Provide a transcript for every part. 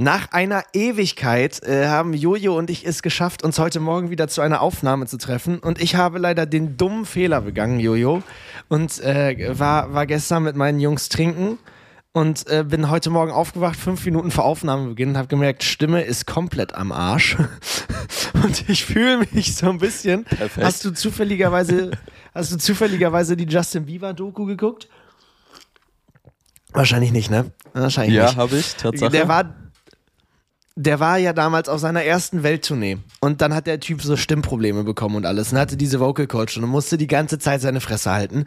Nach einer Ewigkeit äh, haben Jojo und ich es geschafft, uns heute Morgen wieder zu einer Aufnahme zu treffen. Und ich habe leider den dummen Fehler begangen, Jojo. Und äh, war, war gestern mit meinen Jungs trinken und äh, bin heute Morgen aufgewacht, fünf Minuten vor Aufnahmebeginn, und habe gemerkt, Stimme ist komplett am Arsch. und ich fühle mich so ein bisschen. Perfekt. Hast du zufälligerweise, hast du zufälligerweise die Justin Bieber Doku geguckt? Wahrscheinlich nicht, ne? Wahrscheinlich Ja, nicht. habe ich, Tatsache. Der war, der war ja damals auf seiner ersten Welttournee und dann hat der Typ so Stimmprobleme bekommen und alles und hatte diese Vocal Coach und musste die ganze Zeit seine Fresse halten.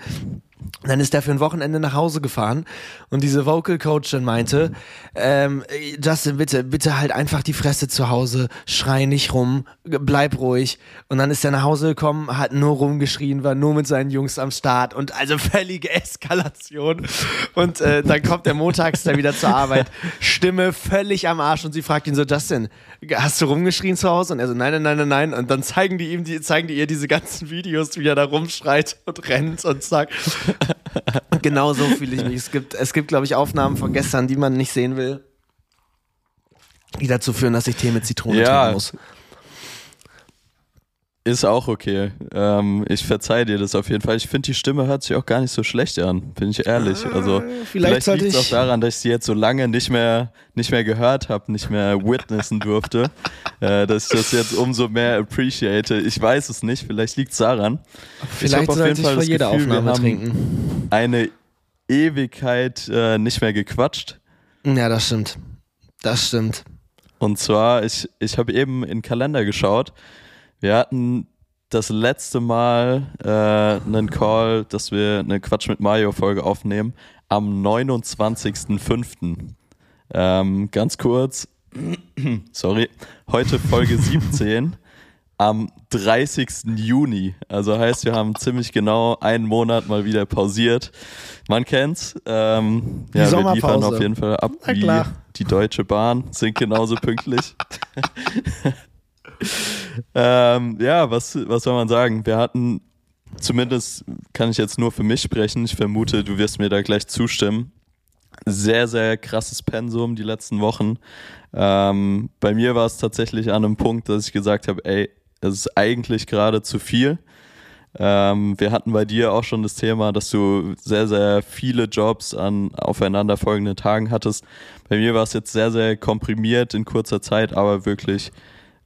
Dann ist er für ein Wochenende nach Hause gefahren und diese Vocal Coachin meinte, ähm, Justin, bitte, bitte halt einfach die Fresse zu Hause, schrei nicht rum, bleib ruhig. Und dann ist er nach Hause gekommen, hat nur rumgeschrien, war nur mit seinen Jungs am Start und also völlige Eskalation. Und äh, dann kommt er montags dann wieder zur Arbeit, Stimme völlig am Arsch und sie fragt ihn so, Justin, hast du rumgeschrien zu Hause? Und er so, nein, nein, nein, nein, nein. Und dann zeigen die ihm, die, zeigen die ihr diese ganzen Videos, wie er da rumschreit und rennt und sagt, genau so fühle ich mich. Es gibt, es gibt, glaube ich, Aufnahmen von gestern, die man nicht sehen will, die dazu führen, dass ich Tee mit Zitrone Ja. trinken muss. Ist auch okay. Ähm, ich verzeih dir das auf jeden Fall. Ich finde, die Stimme hört sich auch gar nicht so schlecht an, bin ich ehrlich. Also vielleicht vielleicht, liegt es auch ich- daran, dass ich sie jetzt so lange nicht mehr, nicht mehr gehört habe, nicht mehr witnessen durfte, äh, dass ich das jetzt umso mehr appreciate. Ich weiß es nicht, vielleicht liegt es daran. Vielleicht hab auf jeden ich Fall das Gefühl, wir Aufnahme haben- trinken. Eine Ewigkeit äh, nicht mehr gequatscht. Ja, das stimmt. Das stimmt. Und zwar, ich, ich habe eben in den Kalender geschaut. Wir hatten das letzte Mal äh, einen Call, dass wir eine Quatsch mit Mario-Folge aufnehmen, am 29.05. Ähm, ganz kurz, sorry, heute Folge 17 am 30. Juni. Also heißt, wir haben ziemlich genau einen Monat mal wieder pausiert. Man kennt's. Ähm, Die ja, wir liefern auf jeden Fall ab Na wie klar. die Deutsche Bahn, sind genauso pünktlich. ähm, ja, was, was soll man sagen? Wir hatten, zumindest kann ich jetzt nur für mich sprechen, ich vermute, du wirst mir da gleich zustimmen, sehr, sehr krasses Pensum die letzten Wochen. Ähm, bei mir war es tatsächlich an einem Punkt, dass ich gesagt habe, ey, es ist eigentlich gerade zu viel. Ähm, wir hatten bei dir auch schon das Thema, dass du sehr, sehr viele Jobs an aufeinanderfolgenden Tagen hattest. Bei mir war es jetzt sehr, sehr komprimiert in kurzer Zeit, aber wirklich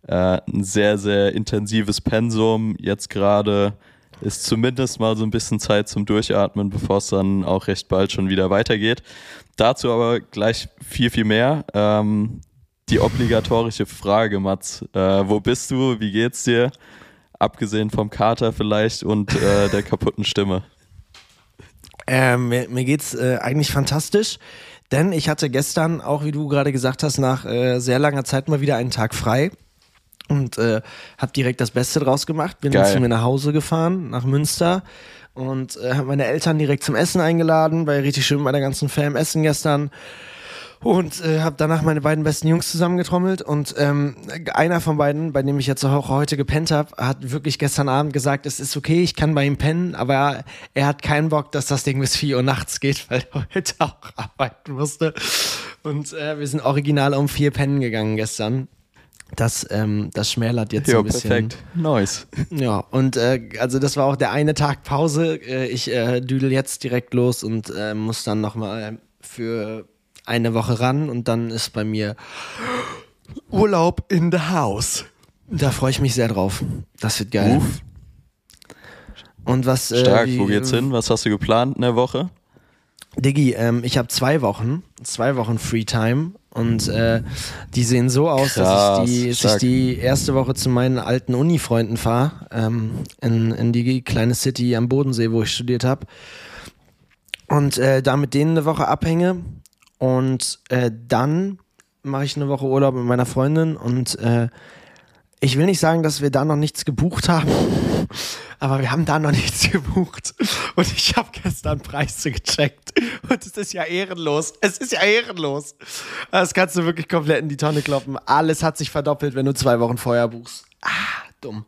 äh, ein sehr, sehr intensives Pensum. Jetzt gerade ist zumindest mal so ein bisschen Zeit zum Durchatmen, bevor es dann auch recht bald schon wieder weitergeht. Dazu aber gleich viel, viel mehr. Ähm, die obligatorische Frage, Mats. Äh, wo bist du? Wie geht's dir? Abgesehen vom Kater vielleicht und äh, der kaputten Stimme. Ähm, mir, mir geht's äh, eigentlich fantastisch, denn ich hatte gestern, auch wie du gerade gesagt hast, nach äh, sehr langer Zeit mal wieder einen Tag frei und äh, habe direkt das Beste draus gemacht. Bin dann Geil. zu mir nach Hause gefahren, nach Münster und äh, habe meine Eltern direkt zum Essen eingeladen, war ja richtig schön bei der ganzen Fam essen gestern. Und äh, habe danach meine beiden besten Jungs zusammengetrommelt und ähm, einer von beiden, bei dem ich jetzt auch heute gepennt habe, hat wirklich gestern Abend gesagt, es ist okay, ich kann bei ihm pennen, aber er, er hat keinen Bock, dass das Ding bis 4 Uhr nachts geht, weil er heute auch arbeiten musste. Und äh, wir sind original um vier pennen gegangen gestern. Das, ähm, das schmälert jetzt Ja, ein bisschen. perfekt. Nice. Ja, und äh, also das war auch der eine Tag Pause. Äh, ich äh, düdel jetzt direkt los und äh, muss dann nochmal für eine Woche ran und dann ist bei mir Urlaub in the house. Da freue ich mich sehr drauf. Das wird geil. Uff, Und was äh, stark. wie- Wo geht's hin? Was hast du geplant in der Woche? Diggi, ähm, ich habe zwei Wochen, zwei Wochen Freetime und äh, die sehen so aus, dass, Krass, ich die, dass ich die erste Woche zu meinen alten Uni-Freunden fahre, ähm, in, in die kleine City am Bodensee, wo ich studiert habe. Und äh, da mit denen eine Woche abhänge. Und äh, dann mache ich eine Woche Urlaub mit meiner Freundin. Und äh, ich will nicht sagen, dass wir da noch nichts gebucht haben, aber wir haben da noch nichts gebucht. Und ich habe gestern Preise gecheckt. Und es ist ja ehrenlos. Es ist ja ehrenlos. Das kannst du wirklich komplett in die Tonne kloppen. Alles hat sich verdoppelt, wenn du zwei Wochen vorher buchst. Ah, dumm.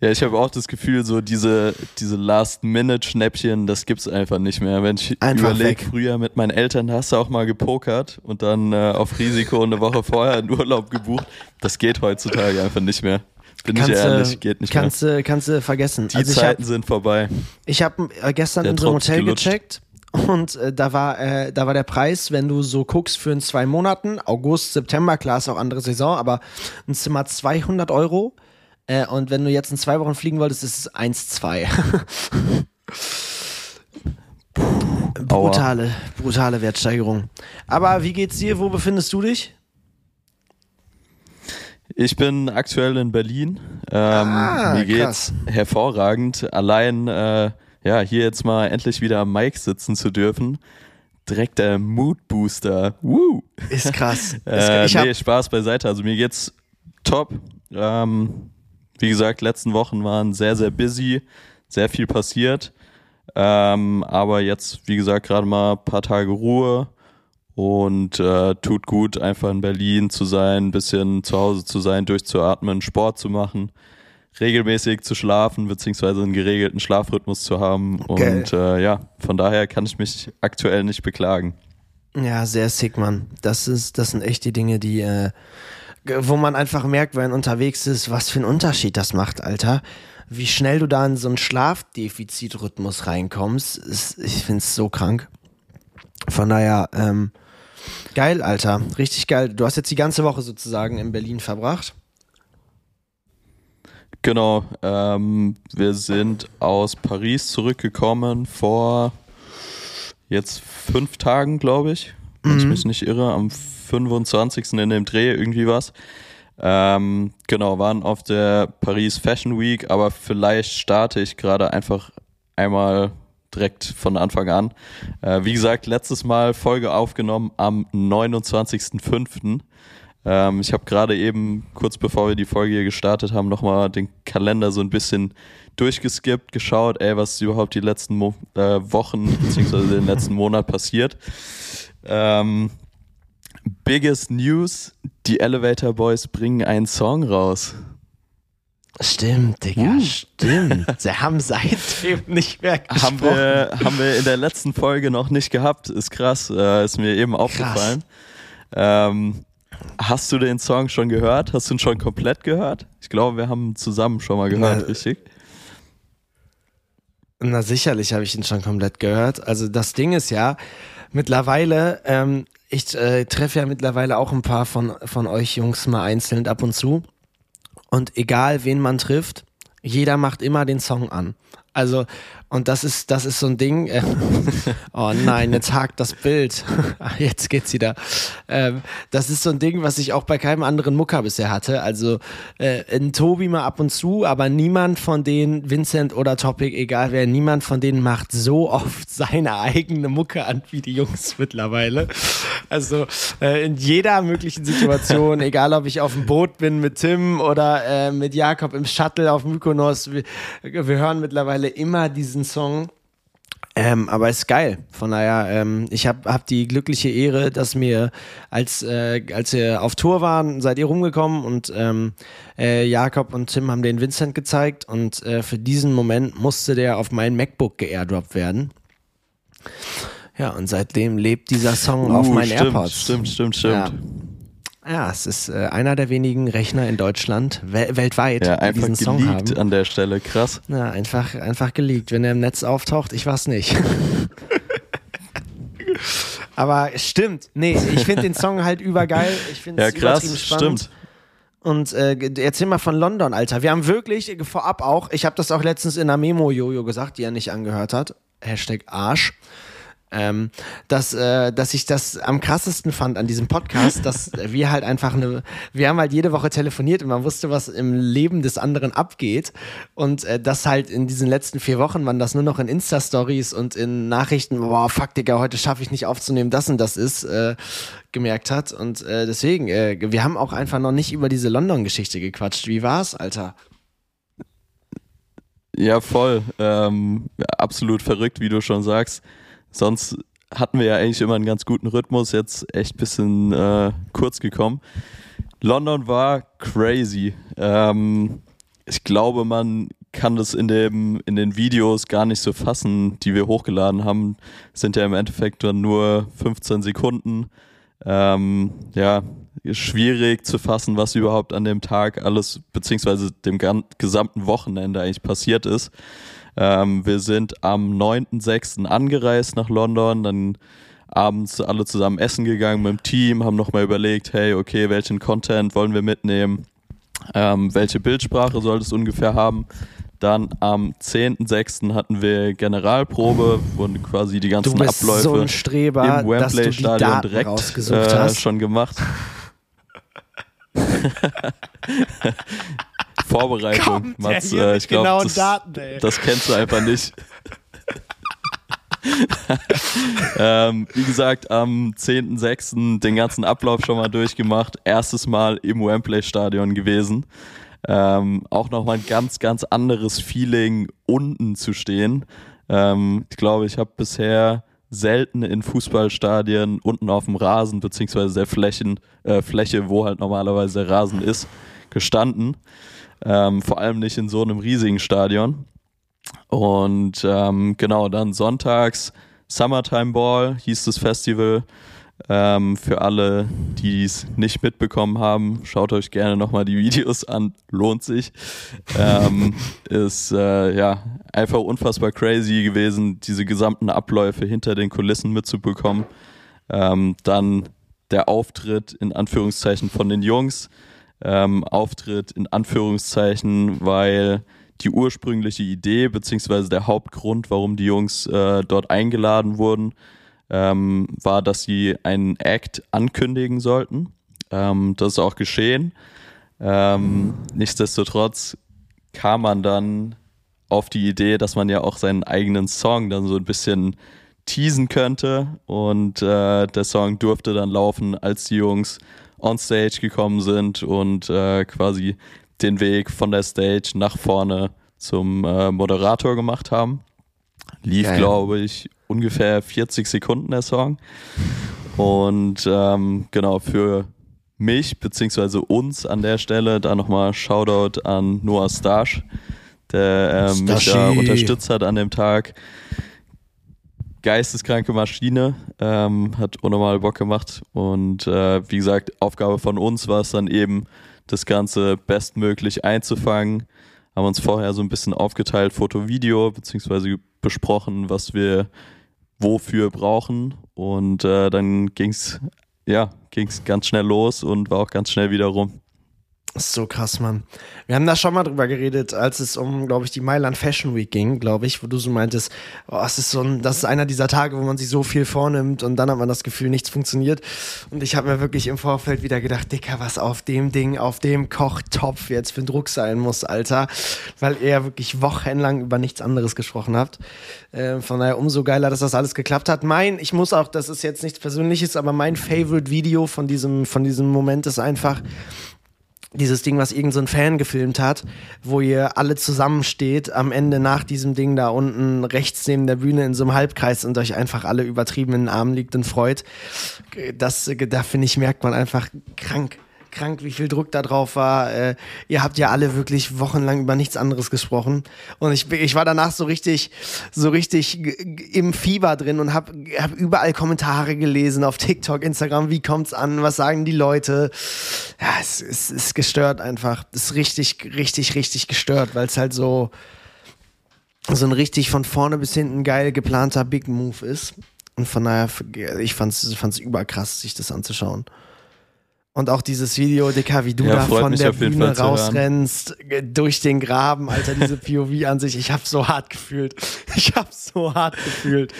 Ja, ich habe auch das Gefühl, so diese, diese Last-Minute-Schnäppchen, das gibt's einfach nicht mehr. Wenn ich überlege, früher mit meinen Eltern hast du auch mal gepokert und dann äh, auf Risiko eine Woche vorher einen Urlaub gebucht. Das geht heutzutage einfach nicht mehr. Bin kannst ich ehrlich, geht nicht kannst, mehr. Kannst du vergessen. Die also Zeiten hab, sind vorbei. Ich habe äh, gestern in so einem Hotel gelutscht. gecheckt und äh, da war äh, da war der Preis, wenn du so guckst für in zwei Monaten, August, September, klar ist auch andere Saison, aber ein Zimmer 200 Euro äh, und wenn du jetzt in zwei Wochen fliegen wolltest, ist es 1,2. brutale, brutale Wertsteigerung. Aber wie geht's dir? Wo befindest du dich? Ich bin aktuell in Berlin. Ähm, ah, mir geht's krass. hervorragend. Allein äh, ja, hier jetzt mal endlich wieder am Mic sitzen zu dürfen. Direkt der Mood Booster. Woo! Ist krass. äh, nee, Spaß beiseite. Also mir geht's top. Ähm, wie gesagt, letzten Wochen waren sehr, sehr busy, sehr viel passiert. Ähm, aber jetzt, wie gesagt, gerade mal ein paar Tage Ruhe und äh, tut gut, einfach in Berlin zu sein, ein bisschen zu Hause zu sein, durchzuatmen, Sport zu machen, regelmäßig zu schlafen, beziehungsweise einen geregelten Schlafrhythmus zu haben. Okay. Und äh, ja, von daher kann ich mich aktuell nicht beklagen. Ja, sehr sick, Mann. Das ist, das sind echt die Dinge, die äh, wo man einfach merkt, wenn man unterwegs ist, was für einen Unterschied das macht, Alter. Wie schnell du da in so einen Schlafdefizitrhythmus reinkommst, ist, ich find's so krank. Von daher, ähm, geil, Alter. Richtig geil. Du hast jetzt die ganze Woche sozusagen in Berlin verbracht. Genau, ähm, wir sind aus Paris zurückgekommen vor jetzt fünf Tagen, glaube ich, wenn mhm. ich mich nicht irre, am 25. in dem Dreh irgendwie was. Ähm, genau, waren auf der Paris Fashion Week, aber vielleicht starte ich gerade einfach einmal direkt von Anfang an. Äh, wie gesagt, letztes Mal Folge aufgenommen am 29.05. Ähm, ich habe gerade eben, kurz bevor wir die Folge hier gestartet haben, nochmal den Kalender so ein bisschen durchgeskippt, geschaut, ey, was ist überhaupt die letzten Mo äh, Wochen beziehungsweise den letzten Monat passiert. Ähm, Biggest News: Die Elevator Boys bringen einen Song raus. Stimmt, Digga, uh. stimmt. Sie haben seitdem nicht mehr gesprochen. Haben wir, haben wir in der letzten Folge noch nicht gehabt. Ist krass, äh, ist mir eben aufgefallen. Ähm, hast du den Song schon gehört? Hast du ihn schon komplett gehört? Ich glaube, wir haben ihn zusammen schon mal gehört, Na, richtig? Na, sicherlich habe ich ihn schon komplett gehört. Also das Ding ist ja, mittlerweile ähm, ich äh, treffe ja mittlerweile auch ein paar von, von euch Jungs mal einzeln ab und zu. Und egal wen man trifft, jeder macht immer den Song an. Also, und das ist, das ist so ein Ding. Äh, oh nein, jetzt hakt das Bild. jetzt geht's wieder. Ähm, das ist so ein Ding, was ich auch bei keinem anderen Mucker bisher hatte. Also, äh, ein Tobi mal ab und zu, aber niemand von denen, Vincent oder Topic, egal wer, niemand von denen macht so oft seine eigene Mucke an wie die Jungs mittlerweile. Also, äh, in jeder möglichen Situation, egal ob ich auf dem Boot bin mit Tim oder äh, mit Jakob im Shuttle auf Mykonos, wir, wir hören mittlerweile immer diesen diesen Song. Ähm, aber ist geil. Von daher, ähm, ich habe hab die glückliche Ehre, dass mir, als, äh, als wir auf Tour waren, seid ihr rumgekommen und ähm, äh, Jakob und Tim haben den Vincent gezeigt und äh, für diesen Moment musste der auf mein MacBook geairdroppt werden. Ja, und seitdem lebt dieser Song uh, auf meinen stimmt, AirPods. Stimmt, stimmt, stimmt. Ja. Ja, es ist äh, einer der wenigen Rechner in Deutschland, we weltweit, ja, die diesen Song haben. an der Stelle, krass. Ja, einfach, einfach geleakt. Wenn er im Netz auftaucht, ich weiß nicht. Aber stimmt, nee, ich finde den Song halt übergeil. Ich finde es ja, krass, stimmt. Und äh, erzähl mal von London, Alter. Wir haben wirklich vorab auch, ich habe das auch letztens in einer Memo-Jojo gesagt, die er nicht angehört hat. Hashtag Arsch ähm, dass, äh, dass ich das am krassesten fand an diesem Podcast, dass wir halt einfach eine, wir haben halt jede Woche telefoniert und man wusste, was im Leben des anderen abgeht und äh, das halt in diesen letzten vier Wochen, man das nur noch in Insta-Stories und in Nachrichten, boah, fuck, Digga, heute schaffe ich nicht aufzunehmen, das und das ist, äh, gemerkt hat und äh, deswegen, äh, wir haben auch einfach noch nicht über diese London-Geschichte gequatscht. Wie war's, Alter? Ja, voll. Ähm, absolut verrückt, wie du schon sagst. Sonst hatten wir ja eigentlich immer einen ganz guten Rhythmus, jetzt echt ein bisschen äh, kurz gekommen. London war crazy. Ähm, ich glaube, man kann das in, dem, in den Videos gar nicht so fassen, die wir hochgeladen haben. Sind ja im Endeffekt dann nur 15 Sekunden. Ähm, ja, schwierig zu fassen, was überhaupt an dem Tag alles, beziehungsweise dem gesamten Wochenende eigentlich passiert ist. Ähm, wir sind am 9.6. angereist nach London, dann abends alle zusammen essen gegangen mit dem Team, haben nochmal überlegt, hey, okay, welchen Content wollen wir mitnehmen? Ähm, welche Bildsprache soll es ungefähr haben? Dann am 10.06. hatten wir Generalprobe, wurden quasi die ganzen du bist Abläufe so ein Streber, im Wembley-Stadion direkt äh, schon gemacht. Vorbereitung, Mats, äh, ich glaube, das, das kennst du einfach nicht. ähm, wie gesagt, am 10.06. den ganzen Ablauf schon mal durchgemacht. Erstes Mal im Wembley-Stadion gewesen. Ähm, auch nochmal ein ganz, ganz anderes Feeling, unten zu stehen. Ähm, ich glaube, ich habe bisher selten in Fußballstadien unten auf dem Rasen, beziehungsweise der Flächen, äh, Fläche, wo halt normalerweise der Rasen ist, gestanden. Ähm, vor allem nicht in so einem riesigen Stadion. Und ähm, genau, dann sonntags Summertime Ball hieß das Festival. Ähm, für alle, die es nicht mitbekommen haben, schaut euch gerne nochmal die Videos an, lohnt sich. Ähm, ist äh, ja einfach unfassbar crazy gewesen, diese gesamten Abläufe hinter den Kulissen mitzubekommen. Ähm, dann der Auftritt in Anführungszeichen von den Jungs. Ähm, Auftritt in Anführungszeichen, weil die ursprüngliche Idee beziehungsweise der Hauptgrund, warum die Jungs äh, dort eingeladen wurden, ähm, war, dass sie einen Act ankündigen sollten. Ähm, das ist auch geschehen. Ähm, nichtsdestotrotz kam man dann auf die Idee, dass man ja auch seinen eigenen Song dann so ein bisschen teasen könnte. Und äh, der Song durfte dann laufen, als die Jungs on stage gekommen sind und äh, quasi den Weg von der Stage nach vorne zum äh, Moderator gemacht haben. Lief, glaube ich, ungefähr 40 Sekunden der Song. Und ähm, genau, für mich beziehungsweise uns an der Stelle da nochmal Shoutout an Noah Stash, der ähm, mich da unterstützt hat an dem Tag. Geisteskranke Maschine, ähm, hat unnormal Bock gemacht und äh, wie gesagt, Aufgabe von uns war es dann eben, das Ganze bestmöglich einzufangen. Haben uns vorher so ein bisschen aufgeteilt, Foto, Video, beziehungsweise besprochen, was wir wofür brauchen. Und äh, dann ging es ja, ging's ganz schnell los und war auch ganz schnell wieder rum. So krass, Mann. Wir haben da schon mal drüber geredet, als es um, glaube ich, die Mailand Fashion Week ging, glaube ich, wo du so meintest, oh, es ist so ein, das ist einer dieser Tage, wo man sich so viel vornimmt und dann hat man das Gefühl, nichts funktioniert. Und ich habe mir wirklich im Vorfeld wieder gedacht, Dicker, was auf dem Ding, auf dem Kochtopf jetzt für ein Druck sein muss, Alter. Weil ihr wirklich wochenlang über nichts anderes gesprochen habt. Äh, von daher umso geiler, dass das alles geklappt hat. Mein, ich muss auch, das ist jetzt nichts Persönliches, aber mein Favorite Video von diesem, von diesem Moment ist einfach, dieses Ding, was irgendein so Fan gefilmt hat, wo ihr alle zusammensteht, am Ende nach diesem Ding da unten rechts neben der Bühne in so einem Halbkreis und euch einfach alle übertrieben in den Armen liegt und freut. Das, da finde ich, merkt man einfach krank krank, wie viel Druck da drauf war. Äh, ihr habt ja alle wirklich wochenlang über nichts anderes gesprochen. Und ich, ich war danach so richtig, so richtig im Fieber drin und habe hab überall Kommentare gelesen auf TikTok, Instagram, wie kommt's an, was sagen die Leute. Ja, es, es ist gestört einfach. Es ist richtig, richtig, richtig gestört, weil es halt so, so ein richtig von vorne bis hinten geil geplanter Big Move ist. Und von daher, ich fand's, fand's überkrass, sich das anzuschauen. Und auch dieses Video, Dicker, wie du ja, da von der Bühne rausrennst, durch den Graben, Alter, diese POV an sich, ich hab so hart gefühlt. Ich hab so hart gefühlt.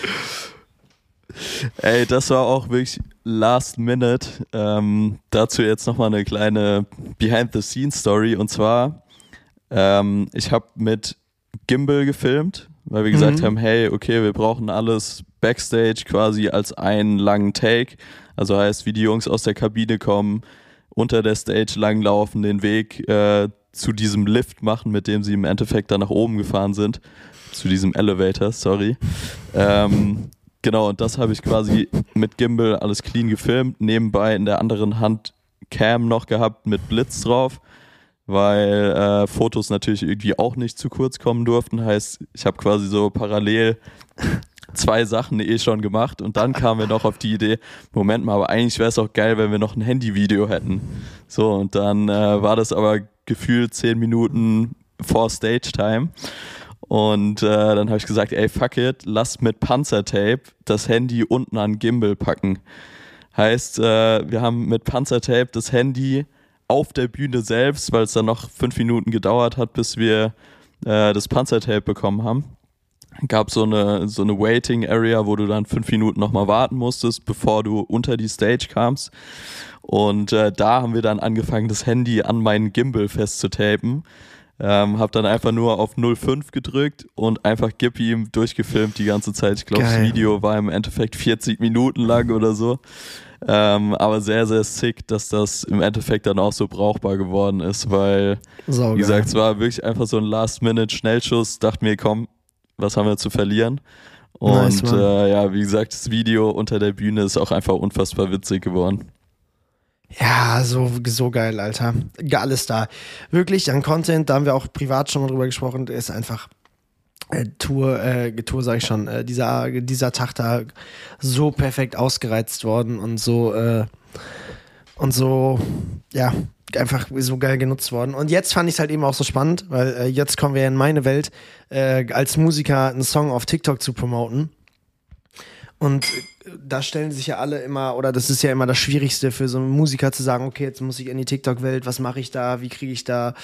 Ey, das war auch wirklich last minute. Ähm, dazu jetzt nochmal eine kleine Behind-the-Scenes-Story. Und zwar, ähm, ich habe mit Gimbal gefilmt, weil wir gesagt mhm. haben, hey, okay, wir brauchen alles Backstage quasi als einen langen Take. Also heißt, wie die Jungs aus der Kabine kommen, unter der Stage langlaufen, den Weg äh, zu diesem Lift machen, mit dem sie im Endeffekt dann nach oben gefahren sind. Zu diesem Elevator, sorry. Ähm, genau, und das habe ich quasi mit Gimbal alles clean gefilmt. Nebenbei in der anderen Hand Cam noch gehabt mit Blitz drauf. weil äh, Fotos natürlich irgendwie auch nicht zu kurz kommen durften. Heißt, ich habe quasi so parallel zwei Sachen eh schon gemacht und dann kamen wir noch auf die Idee, Moment mal, aber eigentlich wäre es auch geil, wenn wir noch ein Handyvideo hätten. So, und dann äh, war das aber gefühlt zehn Minuten vor Stage Time. Und äh, dann habe ich gesagt, ey, fuck it, lass mit Panzertape das Handy unten an Gimbal packen. Heißt, äh, wir haben mit Panzertape das Handy auf der Bühne selbst, weil es dann noch fünf Minuten gedauert hat, bis wir äh, das Panzertape bekommen haben. Gab so eine, so eine Waiting Area, wo du dann fünf Minuten nochmal warten musstest, bevor du unter die Stage kamst. Und äh, da haben wir dann angefangen, das Handy an meinen Gimbal festzutapen ähm, hab dann einfach nur auf 05 gedrückt und einfach gib ihm durchgefilmt die ganze Zeit. Ich glaube, das Video war im Endeffekt 40 Minuten lang oder so. Ähm, aber sehr, sehr sick, dass das im Endeffekt dann auch so brauchbar geworden ist, weil, Saugeil. wie gesagt, es war wirklich einfach so ein Last-Minute-Schnellschuss. Dachte mir, komm, was haben wir zu verlieren? Und nice, äh, ja, wie gesagt, das Video unter der Bühne ist auch einfach unfassbar witzig geworden. Ja, so, so geil, Alter. Alles da. Wirklich, an Content, da haben wir auch privat schon mal drüber gesprochen, ist einfach äh, Tour, äh, Tour sag ich schon, äh, dieser, dieser Tag da so perfekt ausgereizt worden und so, äh, und so, ja, einfach so geil genutzt worden. Und jetzt fand ich es halt eben auch so spannend, weil äh, jetzt kommen wir in meine Welt, äh, als Musiker einen Song auf TikTok zu promoten. Und da stellen sich ja alle immer, oder das ist ja immer das Schwierigste für so einen Musiker zu sagen, okay, jetzt muss ich in die TikTok-Welt, was mache ich da, wie kriege ich da,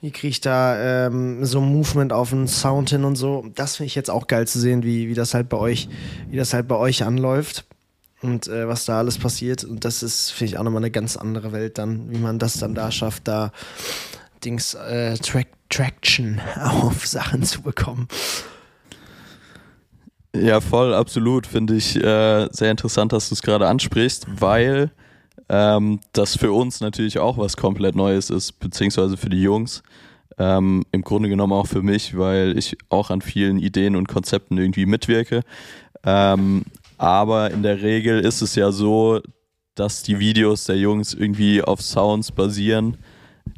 wie kriege ich da ähm, so ein Movement auf einen Sound hin und so. Das finde ich jetzt auch geil zu sehen, wie, wie das halt bei euch, wie das halt bei euch anläuft und äh, was da alles passiert. Und das ist, finde ich, auch nochmal eine ganz andere Welt dann, wie man das dann da schafft, da Dings, äh, Track, Traction auf Sachen zu bekommen. Ja, voll, absolut. Finde ich äh, sehr interessant, dass du es gerade ansprichst, weil ähm, das für uns natürlich auch was komplett Neues ist, beziehungsweise für die Jungs. Ähm, Im Grunde genommen auch für mich, weil ich auch an vielen Ideen und Konzepten irgendwie mitwirke. Ähm, aber in der Regel ist es ja so, dass die Videos der Jungs irgendwie auf Sounds basieren,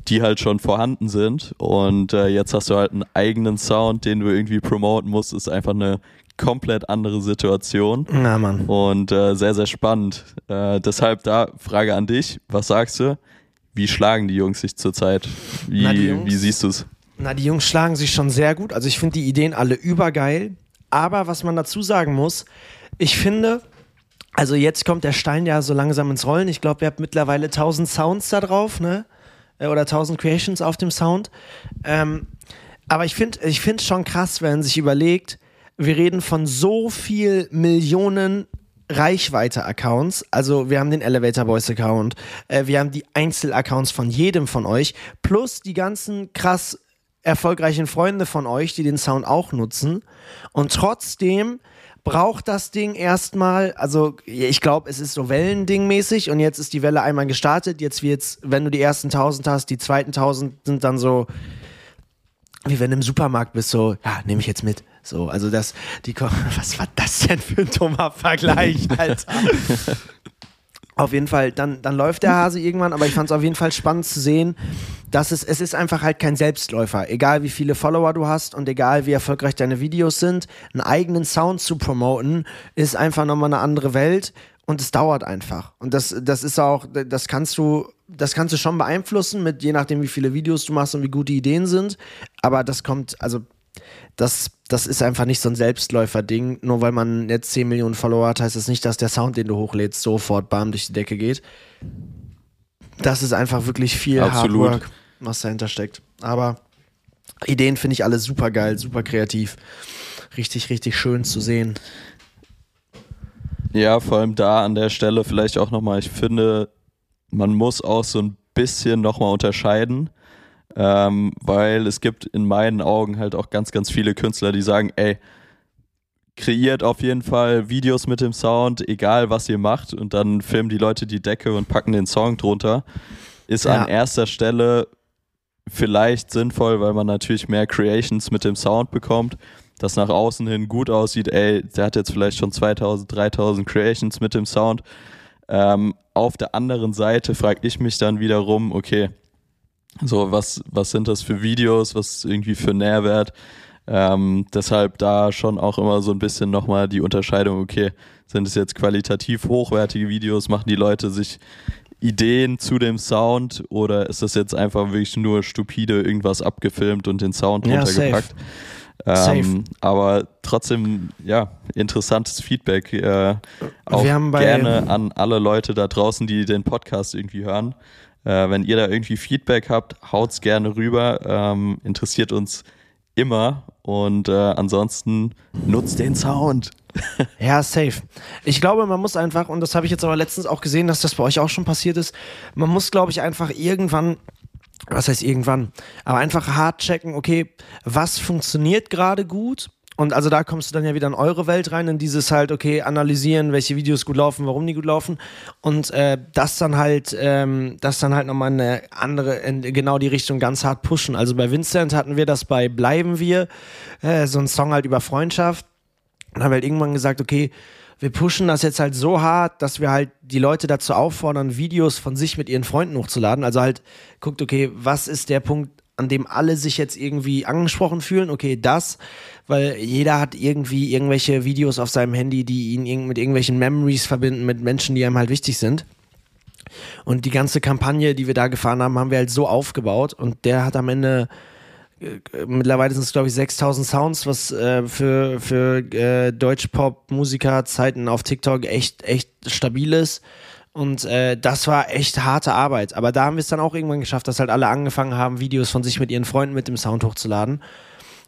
die halt schon vorhanden sind. Und äh, jetzt hast du halt einen eigenen Sound, den du irgendwie promoten musst. Ist einfach eine komplett andere Situation. Na, Mann. Und äh, sehr, sehr spannend. Äh, deshalb da Frage an dich. Was sagst du? Wie schlagen die Jungs sich zurzeit? Wie, Na, wie siehst du es? Na, die Jungs schlagen sich schon sehr gut. Also ich finde die Ideen alle übergeil. Aber was man dazu sagen muss, ich finde, also jetzt kommt der Stein ja so langsam ins Rollen. Ich glaube, ihr habt mittlerweile 1000 Sounds da drauf, ne? Äh, oder 1000 Creations auf dem Sound. Ähm, aber ich finde ich finde schon krass, wenn man sich überlegt, wir reden von so viel Millionen Reichweite-Accounts. Also wir haben den Elevator Boys Account, äh, wir haben die Einzelaccounts von jedem von euch, plus die ganzen krass erfolgreichen Freunde von euch, die den Sound auch nutzen. Und trotzdem braucht das Ding erstmal, also ich glaube, es ist so Wellending-mäßig und jetzt ist die Welle einmal gestartet. Jetzt wird's, wenn du die ersten 1000 hast, die zweiten 1000 sind dann so, wie wenn du im Supermarkt bist, so, ja, nehme ich jetzt mit. So, also das, die, was war das denn für ein dummer Vergleich, Alter? auf jeden Fall, dann, dann läuft der Hase irgendwann, aber ich fand es auf jeden Fall spannend zu sehen, dass es, es ist einfach halt kein Selbstläufer. Egal wie viele Follower du hast und egal wie erfolgreich deine Videos sind, einen eigenen Sound zu promoten, ist einfach nochmal eine andere Welt und es dauert einfach. Und das, das ist auch, das kannst du, das kannst du schon beeinflussen, mit je nachdem, wie viele Videos du machst und wie gut die Ideen sind. Aber das kommt, also das, das ist einfach nicht so ein Selbstläufer-Ding. Nur weil man jetzt 10 Millionen Follower hat, heißt das nicht, dass der Sound, den du hochlädst, sofort bam durch die Decke geht. Das ist einfach wirklich viel Absolut. Hard Work, was dahinter steckt. Aber Ideen finde ich alle super geil, super kreativ. Richtig, richtig schön zu sehen. Ja, vor allem da an der Stelle vielleicht auch nochmal, ich finde, man muss auch so ein bisschen nochmal unterscheiden ähm, weil es gibt in meinen Augen halt auch ganz, ganz viele Künstler, die sagen, ey, kreiert auf jeden Fall Videos mit dem Sound, egal was ihr macht, und dann filmen die Leute die Decke und packen den Song drunter. Ist ja. an erster Stelle vielleicht sinnvoll, weil man natürlich mehr Creations mit dem Sound bekommt, das nach außen hin gut aussieht. Ey, der hat jetzt vielleicht schon 2000, 3000 Creations mit dem Sound. Ähm, auf der anderen Seite frage ich mich dann wiederum, okay, So, was, was sind das für Videos, was irgendwie für Nährwert? Ähm, deshalb da schon auch immer so ein bisschen nochmal die Unterscheidung, okay, sind es jetzt qualitativ hochwertige Videos, machen die Leute sich Ideen zu dem Sound oder ist das jetzt einfach wirklich nur stupide irgendwas abgefilmt und den Sound Ja, runtergepackt? Ähm, aber trotzdem, ja, interessantes Feedback. Äh, auch Wir haben bei- gerne an alle Leute da draußen, die den Podcast irgendwie hören. Äh, wenn ihr da irgendwie Feedback habt, haut's gerne rüber. Ähm, interessiert uns immer. Und äh, ansonsten nutzt den Sound. Ja, safe. Ich glaube, man muss einfach, und das habe ich jetzt aber letztens auch gesehen, dass das bei euch auch schon passiert ist, man muss, glaube ich, einfach irgendwann, was heißt irgendwann, aber einfach hart checken, okay, was funktioniert gerade gut? Und also da kommst du dann ja wieder in eure Welt rein, in dieses halt, okay, analysieren, welche Videos gut laufen, warum die gut laufen. Und äh, das dann halt, ähm, das dann halt nochmal eine andere, in genau die Richtung ganz hart pushen. Also bei Vincent hatten wir das bei Bleiben wir, äh, so ein Song halt über Freundschaft. Dann haben halt irgendwann gesagt, okay, wir pushen das jetzt halt so hart, dass wir halt die Leute dazu auffordern, Videos von sich mit ihren Freunden hochzuladen. Also halt guckt, okay, was ist der Punkt, an dem alle sich jetzt irgendwie angesprochen fühlen? Okay, das, weil jeder hat irgendwie irgendwelche Videos auf seinem Handy, die ihn mit irgendwelchen Memories verbinden, mit Menschen, die einem halt wichtig sind. Und die ganze Kampagne, die wir da gefahren haben, haben wir halt so aufgebaut und der hat am Ende äh, mittlerweile sind es glaube ich 6000 Sounds, was äh, für für äh, Deutschpop-Musiker Zeiten auf TikTok echt echt stabil ist. Und äh, das war echt harte Arbeit. Aber da haben wir es dann auch irgendwann geschafft, dass halt alle angefangen haben, Videos von sich mit ihren Freunden mit dem Sound hochzuladen.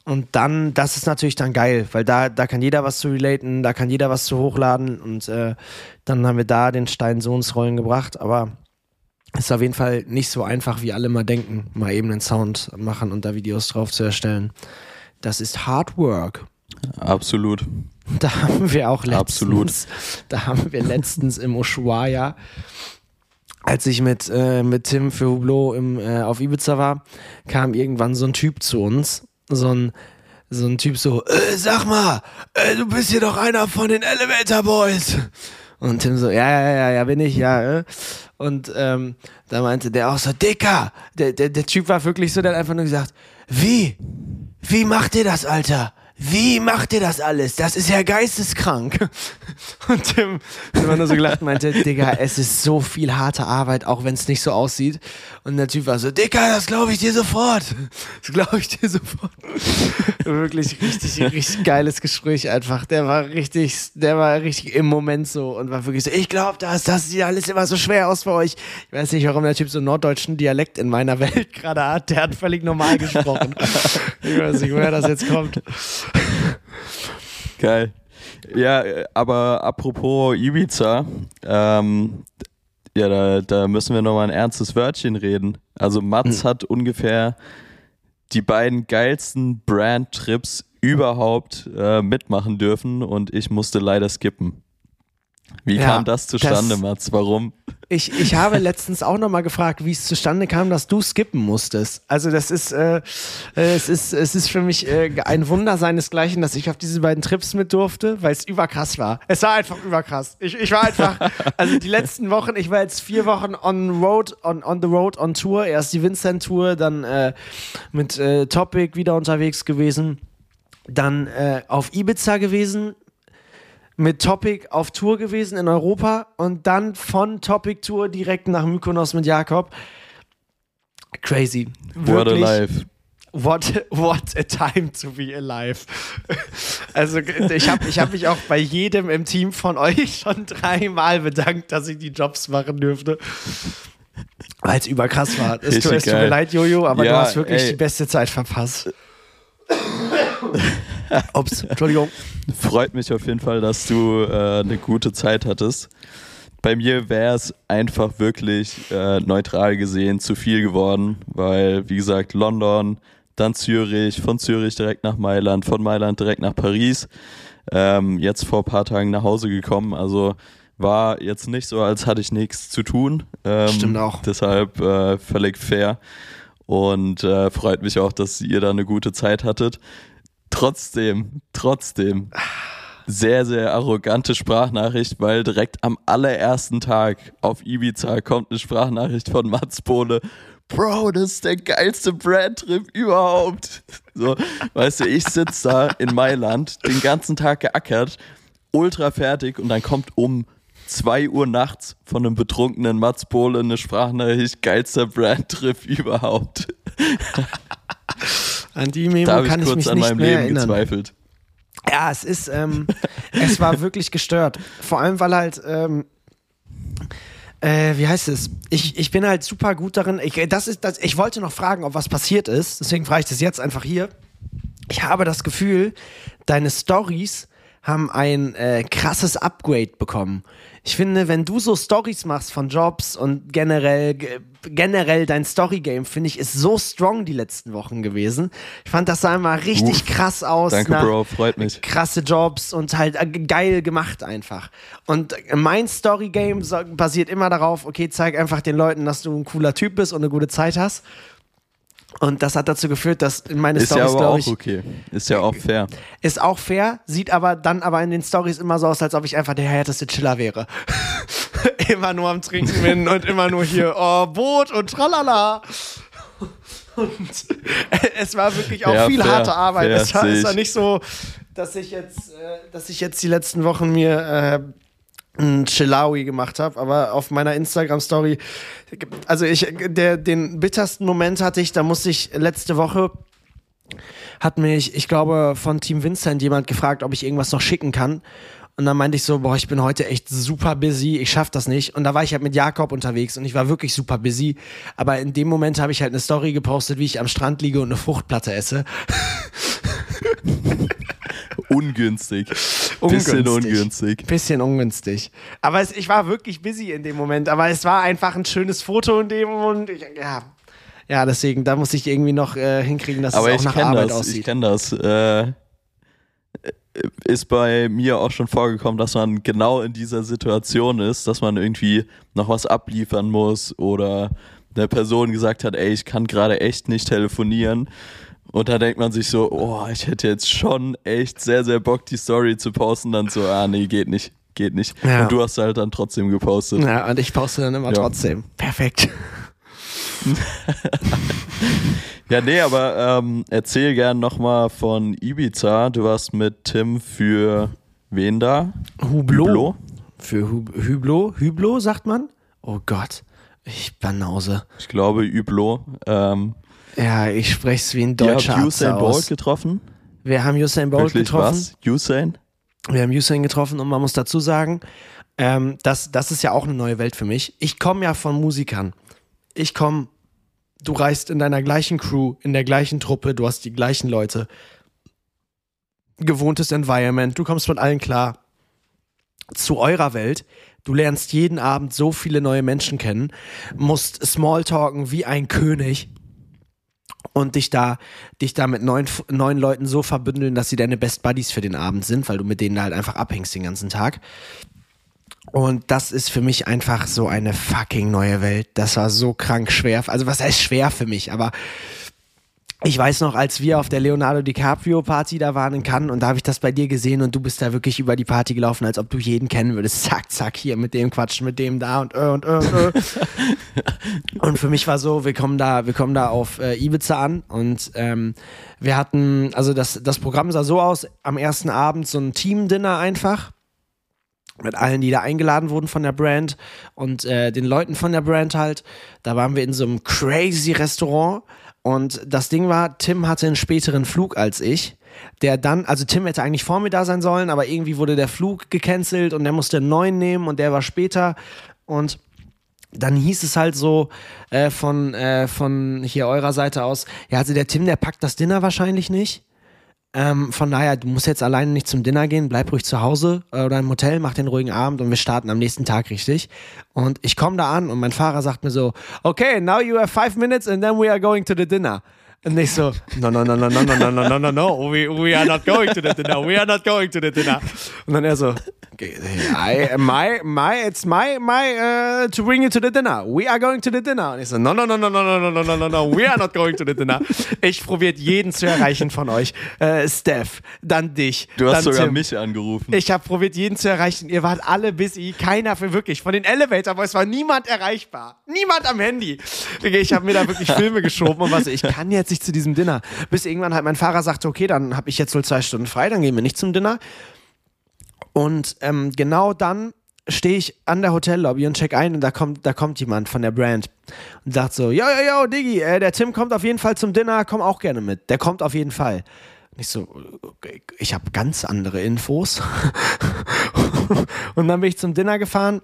Und dann, das ist natürlich dann geil, weil da, da kann jeder was zu relaten, da kann jeder was zu hochladen und äh, dann haben wir da den Stein so ins Rollen gebracht. Aber ist auf jeden Fall nicht so einfach, wie alle mal denken, mal eben einen Sound machen und da Videos drauf zu erstellen. Das ist Hard Work. Absolut. Da haben wir auch letztens, Absolut. da haben wir letztens im Ushuaia, als ich mit, äh, mit Tim für Hublot im, äh, auf Ibiza war, kam irgendwann so ein Typ zu uns, so ein, so ein Typ so, äh, sag mal, äh, du bist hier doch einer von den Elevator Boys. Und Tim so, ja, ja, ja, ja, bin ich, ja. Äh. Und ähm, da meinte der auch so, Dicker. Der, der, der Typ war wirklich so, der hat einfach nur gesagt, wie? Wie macht ihr das, Alter? Wie macht ihr das alles? Das ist ja geisteskrank. Und Tim immer nur so gelacht meinte, Digga, es ist so viel harte Arbeit, auch wenn es nicht so aussieht. Und der Typ war so, Digga, das glaube ich dir sofort. Das glaube ich dir sofort. Wirklich richtig, richtig geiles Gespräch einfach. Der war richtig, der war richtig im Moment so und war wirklich so, ich glaube das, das sieht alles immer so schwer aus für euch. Ich weiß nicht, warum der Typ so einen norddeutschen Dialekt in meiner Welt gerade hat. Der hat völlig normal gesprochen. ich weiß nicht, woher das jetzt kommt. Geil. Ja, aber apropos Ibiza, ähm, ja, da, da müssen wir nochmal ein ernstes Wörtchen reden. Also Mats hat ungefähr die beiden geilsten Brand-Trips überhaupt äh, mitmachen dürfen und ich musste leider skippen. Wie Ja, kam das zustande, das- Mats? Warum? Ich, ich habe letztens auch nochmal gefragt, wie es zustande kam, dass du skippen musstest. Also das ist, äh, äh, es ist, es ist für mich äh, ein Wunder seinesgleichen, dass ich auf diese beiden Trips mit durfte, weil es überkrass war. Es war einfach überkrass. Ich, ich war einfach, also die letzten Wochen, ich war jetzt vier Wochen on road, on, on the road, on Tour. Erst die Vincent-Tour, dann äh, mit äh, Topic wieder unterwegs gewesen, dann äh, auf Ibiza gewesen, mit Topic auf Tour gewesen in Europa und dann von Topic Tour direkt nach Mykonos mit Jakob. Crazy. What a Wirklich. life. What, what a time to be alive. Also ich habe ich hab mich auch bei jedem im Team von euch schon dreimal bedankt, dass ich die Jobs machen dürfte. Weil es überkrass war. Es, tut- Richtig es tut mir leid, Jojo, aber du Ja, hast wirklich ey. die beste Zeit verpasst. Ups, Entschuldigung. Freut mich auf jeden Fall, dass du äh, eine gute Zeit hattest. Bei mir wäre es einfach wirklich äh, neutral gesehen zu viel geworden, weil, wie gesagt, London, dann Zürich, von Zürich direkt nach Mailand, von Mailand direkt nach Paris. Ähm, jetzt vor ein paar Tagen nach Hause gekommen. Also war jetzt nicht so, als hatte ich nichts zu tun. Ähm, Stimmt auch. Deshalb äh, völlig fair. Und äh, freut mich auch, dass ihr da eine gute Zeit hattet. Trotzdem, trotzdem sehr, sehr arrogante Sprachnachricht, weil direkt am allerersten Tag auf Ibiza kommt eine Sprachnachricht von Mats Bohle. Bro, das ist der geilste Brandtrip überhaupt. So, weißt du, ich sitze da in Mailand, den ganzen Tag geackert, ultra fertig und dann kommt um 2 Uhr nachts von einem betrunkenen Mats Bohle eine Sprachnachricht, geilster Brandtrip überhaupt. An die Memo Da kann ich ich kurz mich an nicht meinem mehr Leben erinnern. gezweifelt. Ja, es ist, ähm, es war wirklich gestört. Vor allem, weil halt, ähm, äh, wie heißt es? Ich, ich bin halt super gut darin. Ich, das ist, das, ich wollte noch fragen, ob was passiert ist. Deswegen frage ich das jetzt einfach hier. Ich habe das Gefühl, deine Stories haben ein äh, krasses Upgrade bekommen. Ich finde, wenn du so Stories machst von Jobs und generell ge- generell dein Story-Game, finde ich, ist so strong die letzten Wochen gewesen. Ich fand, das sah immer richtig Uff. krass aus. Danke, Bro, freut mich. krasse Jobs und halt äh, geil gemacht einfach. Und mein Story-Game so, basiert immer darauf, okay, zeig einfach den Leuten, dass du ein cooler Typ bist und eine gute Zeit hast. Und das hat dazu geführt, dass in meine Ist ja Stories, aber glaube auch ich, okay. Ist ja auch fair. ist auch fair, sieht aber dann aber in den Stories immer so aus, als ob ich einfach der härteste Chiller wäre. immer nur am Trinken bin und immer nur hier, oh, Boot und tralala. Und es war wirklich auch Ja, viel fair, harte Arbeit. fair, es war, es war ich. nicht so, dass ich jetzt, äh, dass ich jetzt die letzten Wochen mir äh, ein Chilawi gemacht habe, aber auf meiner Instagram-Story, also ich, der, den bittersten Moment hatte ich, da musste ich letzte Woche hat mich, ich glaube, von Team Vincent jemand gefragt, ob ich irgendwas noch schicken kann. Und dann meinte ich so, boah, ich bin heute echt super busy, ich schaff das nicht. Und da war ich halt mit Jakob unterwegs und ich war wirklich super busy. Aber in dem Moment habe ich halt eine Story gepostet, wie ich am Strand liege und eine Fruchtplatte esse. Ungünstig. Bisschen ungünstig. Bisschen ungünstig. Aber es, ich war wirklich busy in dem Moment. Aber es war einfach ein schönes Foto in dem Moment. Ich, ja. ja, deswegen, da muss ich irgendwie noch äh, hinkriegen, dass Aber es auch ich nach kenne Arbeit das. Ich aussieht. kenne das. Äh, ist bei mir auch schon vorgekommen, dass man genau in dieser Situation ist, dass man irgendwie noch was abliefern muss oder der Person gesagt hat, ey, ich kann gerade echt nicht telefonieren. Und da denkt man sich so, oh, ich hätte jetzt schon echt sehr, sehr Bock, die Story zu posten. Dann so, ah, nee, geht nicht, geht nicht. Ja. Und du hast halt dann trotzdem gepostet. Ja, und ich poste dann immer Ja. trotzdem. Perfekt. Ja, nee, aber ähm, erzähl gern nochmal von Ibiza. Du warst mit Tim für wen da? Hublot. Hublot? Für Hub Hublot? Hublot, sagt man? Oh Gott. Ich banause. Ich glaube Hublot. Ähm, Ja, ich spreche es wie ein deutscher habt Arzt Usain Bolt aus. getroffen? Wir haben Usain Bolt Wirklich getroffen. was? Usain? Wir haben Usain getroffen und man muss dazu sagen, ähm, das, das ist ja auch eine neue Welt für mich. Ich komme ja von Musikern. Ich komme, du reist in deiner gleichen Crew, in der gleichen Truppe, du hast die gleichen Leute. Gewohntes Environment, du kommst mit allen klar. Zu eurer Welt, du lernst jeden Abend so viele neue Menschen kennen, musst Smalltalken wie ein König und dich da, dich da mit neun, neun Leuten so verbündeln, dass sie deine Best Buddies für den Abend sind, weil du mit denen halt einfach abhängst den ganzen Tag. Und das ist für mich einfach so eine fucking neue Welt. Das war so krank schwer. Also was heißt schwer für mich, aber ich weiß noch, als wir auf der Leonardo DiCaprio Party da waren in Cannes und da habe ich das bei dir gesehen und du bist da wirklich über die Party gelaufen, als ob du jeden kennen würdest. Zack, zack, hier mit dem quatschen, mit dem da und äh und äh und äh. Und für mich war so, wir kommen da, wir kommen da auf äh, Ibiza an und ähm, wir hatten, also das, das Programm sah so aus, am ersten Abend so ein Team-Dinner einfach mit allen, die da eingeladen wurden von der Brand und äh, den Leuten von der Brand halt. Da waren wir in so einem crazy Restaurant und das Ding war, Tim hatte einen späteren Flug als ich. Der dann, also Tim hätte eigentlich vor mir da sein sollen, aber irgendwie wurde der Flug gecancelt und der musste einen neuen nehmen und der war später und dann hieß es halt so äh, von, äh, von hier eurer Seite aus, ja, also der Tim, der packt das Dinner wahrscheinlich nicht. Ähm, von daher, du musst jetzt alleine nicht zum Dinner gehen, bleib ruhig zu Hause äh, oder im Hotel, mach den ruhigen Abend und wir starten am nächsten Tag richtig. Und ich komme da an und mein Fahrer sagt mir so, okay, now you have five minutes and then we are going to the dinner. Und ich so, no, no, no, no, no, no, no, no, no, no, no, we, we are not going to the dinner, we are not going to the dinner. Und dann er so, I, my, my, it's my, my, uh, to bring you to the dinner. We are going to the dinner. Und ich so, no, no, no, no, no, no, no, no, no, no, no, we are not going to the dinner. Ich probiert jeden zu erreichen von euch. Äh, Steph, dann dich. Du hast dann sogar Tim. mich angerufen. Ich habe probiert, jeden zu erreichen. Ihr wart alle busy. Keiner für wirklich. Von den Elevator Boys war niemand erreichbar. Niemand am Handy. Ich habe mir da wirklich Filme geschoben und was. Ich kann jetzt nicht zu diesem Dinner. Bis irgendwann halt mein Fahrer sagte, okay, dann habe ich jetzt wohl zwei Stunden frei, dann gehen wir nicht zum Dinner. Und ähm, genau dann stehe ich an der Hotellobby und check ein und da kommt, da kommt jemand von der Brand und sagt so, yo, yo, yo, Diggi, äh, der Tim kommt auf jeden Fall zum Dinner, komm auch gerne mit. Der kommt auf jeden Fall. Und ich so, okay, ich habe ganz andere Infos. und dann bin ich zum Dinner gefahren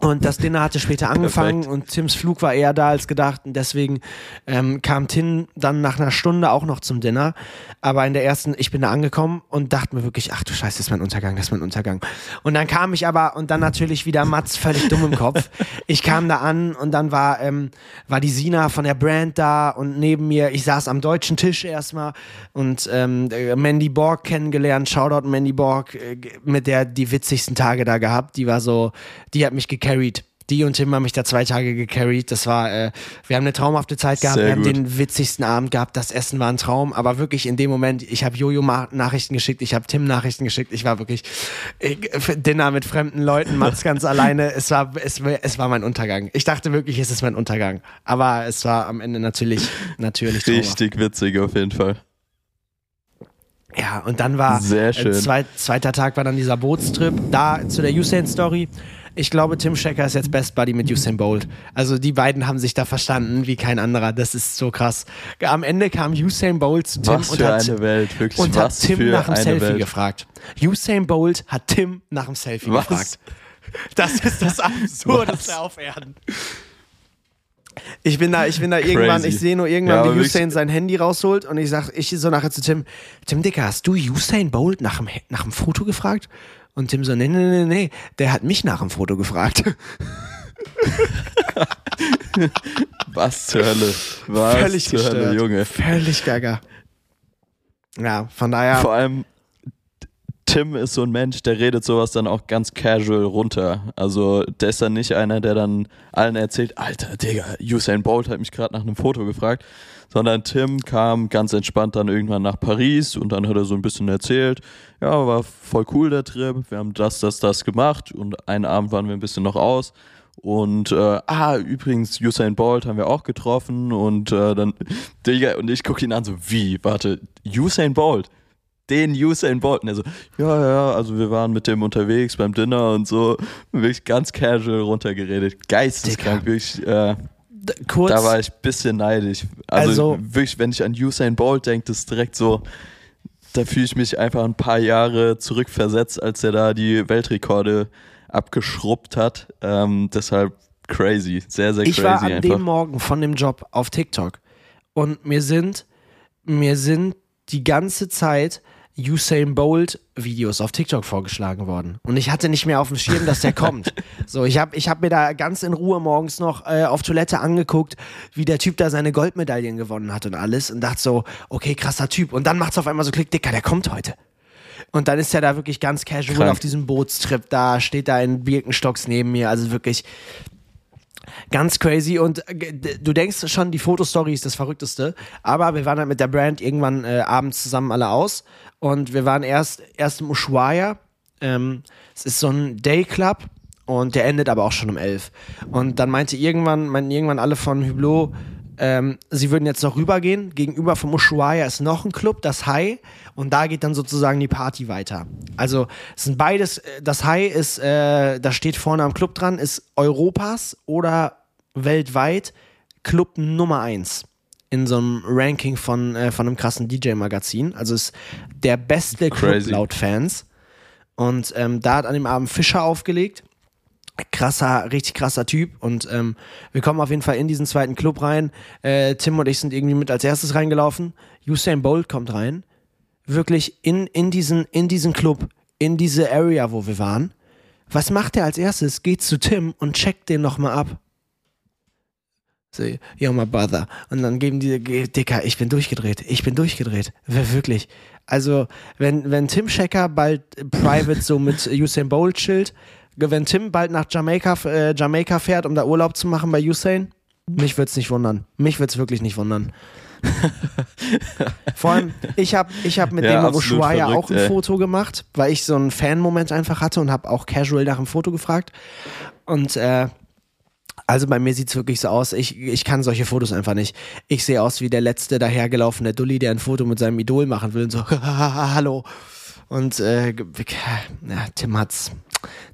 und das Dinner hatte später angefangen Perfekt. und Tims Flug war eher da als gedacht und deswegen ähm, kam Tim dann nach einer Stunde auch noch zum Dinner. Aber in der ersten, ich bin da angekommen und dachte mir wirklich, ach du Scheiße, das ist mein Untergang, das ist mein Untergang. Und dann kam ich aber und dann natürlich wieder Mats völlig dumm im Kopf. Ich kam da an und dann war, ähm, war die Sina von der Brand da und neben mir, ich saß am deutschen Tisch erstmal und ähm, äh, Mandy Borg kennengelernt, Shoutout Mandy Borg, äh, mit der die witzigsten Tage da gehabt. Die war so, die hat mich gecarried. Die und Tim haben mich da zwei Tage gecarried. Das war, äh, wir haben eine traumhafte Zeit gehabt. Sehr wir haben gut. den witzigsten Abend gehabt. Das Essen war ein Traum. Aber wirklich in dem Moment, ich habe Jojo Nachrichten geschickt, ich habe Tim Nachrichten geschickt. Ich war wirklich ich, für Dinner mit fremden Leuten, Mats ganz alleine. Es war, es, es war mein Untergang. Ich dachte wirklich, es ist mein Untergang. Aber es war am Ende natürlich, natürlich traumhaft. Richtig witzig auf jeden Fall. Ja, und dann war Sehr schön. Äh, zweit, zweiter Tag war dann dieser Bootstrip. Da zu der Usain-Story. Ich glaube, Tim Schecker ist jetzt Best Buddy mit Usain Bolt. Also die beiden haben sich da verstanden wie kein anderer. Das ist so krass. Am Ende kam Usain Bolt zu Tim Was und, hat, Welt, und hat Tim nach dem Selfie Welt. gefragt. Usain Bolt hat Tim nach dem Selfie Was? gefragt. Das ist das Absurdeste auf Erden. Ich bin da, ich bin da irgendwann, ich sehe nur Ja, irgendwann, aber wie Usain sein Handy rausholt und ich sag, ich so nachher zu Tim, Tim Dicker, hast du Usain Bolt nach dem, nach dem Foto gefragt? Und Tim so, nee, nee, nee, nee, der hat mich nach dem Foto gefragt. Was zur Hölle? Was Völlig zur gestört. Hölle, Junge. Völlig gaga. Ja, von daher, Vor allem, Tim ist so ein Mensch, der redet sowas dann auch ganz casual runter. Also, der ist dann nicht einer, der dann allen erzählt, Alter, Digga, Usain Bolt hat mich gerade nach einem Foto gefragt. Sondern Tim kam ganz entspannt dann irgendwann nach Paris und dann hat er so ein bisschen erzählt, ja, war voll cool der Trip, wir haben das, das, das gemacht und einen Abend waren wir ein bisschen noch aus. Und äh, ah, übrigens, Usain Bolt haben wir auch getroffen und äh, dann, Digga, und ich gucke ihn an, so, wie, warte, Usain Bolt? Den Usain Bolt? Und er so, ja, ja, also wir waren mit dem unterwegs beim Dinner und so, wirklich ganz casual runtergeredet. Geisteskrank, wirklich, äh, kurz, da war ich ein bisschen neidisch. Also, Also- wirklich, wenn ich an Usain Bolt denke, das ist direkt so, da fühle ich mich einfach ein paar Jahre zurückversetzt, als er da die Weltrekorde abgeschrubbt hat. Ähm, deshalb crazy, sehr, sehr crazy ich war an einfach. dem Morgen von dem Job auf TikTok und mir sind, mir sind die ganze Zeit Usain Bolt Videos auf TikTok vorgeschlagen worden. Und ich hatte nicht mehr auf dem Schirm, dass der kommt. So, ich habe ich hab mir da ganz in Ruhe morgens noch äh, auf Toilette angeguckt, wie der Typ da seine Goldmedaillen gewonnen hat und alles und dachte so, okay, krasser Typ. Und dann macht's auf einmal so Klick, Dicker, der kommt heute. Und dann ist er da wirklich ganz casual Krank. auf diesem Bootstrip da, steht da in Birkenstocks neben mir. Also wirklich ganz crazy. Und äh, du denkst schon, die Fotostory ist das Verrückteste. Aber wir waren halt mit der Brand irgendwann äh, abends zusammen alle aus. Und wir waren erst, erst im Ushuaia. Ähm, es ist so ein Dayclub. Und der endet aber auch schon um elf. Und dann meinte irgendwann, meinten irgendwann alle von Hublot, ähm, sie würden jetzt noch rübergehen. Gegenüber vom Ushuaia ist noch ein Club, das High. Und da geht dann sozusagen die Party weiter. Also es sind beides, äh, das High ist, äh, da steht vorne am Club dran, ist Europas oder weltweit Club Nummer eins in so einem Ranking von, äh, von einem krassen DJ-Magazin. Also ist der beste Club Crazy. laut Fans. Und ähm, da hat an dem Abend Fischer aufgelegt krasser, richtig krasser Typ und ähm, wir kommen auf jeden Fall in diesen zweiten Club rein. Äh, Tim und ich sind irgendwie mit als erstes reingelaufen. Usain Bolt kommt rein. Wirklich in, in, diesen, in diesen Club, in diese Area, wo wir waren. Was macht er als erstes? Geht zu Tim und checkt den nochmal ab. So, yo, my brother. Und dann geben die, Dicker, ich bin durchgedreht. Ich bin durchgedreht. Wirklich. Also, wenn, wenn Tim Schecker bald private so mit Usain Bolt chillt, wenn Tim bald nach Jamaika, äh, Jamaika fährt, um da Urlaub zu machen bei Usain, mich würde es nicht wundern. Mich würde es wirklich nicht wundern. Vor allem, ich habe ich hab mit ja, dem Ushuaia auch ein ey. Foto gemacht, weil ich so einen Fan-Moment einfach hatte und habe auch casual nach dem Foto gefragt. Und äh, also bei mir sieht es wirklich so aus, ich, ich kann solche Fotos einfach nicht. Ich sehe aus wie der letzte dahergelaufene Dulli, der ein Foto mit seinem Idol machen will und so, hallo. Und äh, ja, Tim hat's,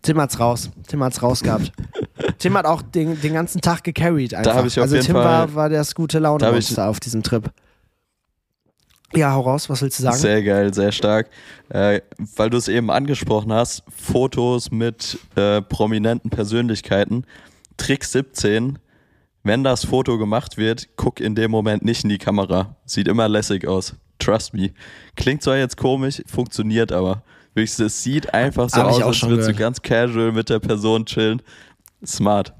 Tim hat's raus. Tim hat's raus gehabt. Tim hat auch den, den ganzen Tag gecarried einfach. Da ich auf also jeden Tim Fall, war, war das gute Laune auf diesem Trip. Ja, hau raus, was willst du sagen? Sehr geil, sehr stark. Äh, weil du es eben angesprochen hast, Fotos mit äh, prominenten Persönlichkeiten. Trick 17, wenn das Foto gemacht wird, guck in dem Moment nicht in die Kamera. Sieht immer lässig aus. Trust me. Klingt zwar jetzt komisch, funktioniert aber. Wirklich, es sieht einfach so Hab aus, als würdest du ganz casual mit der Person chillen. Smart.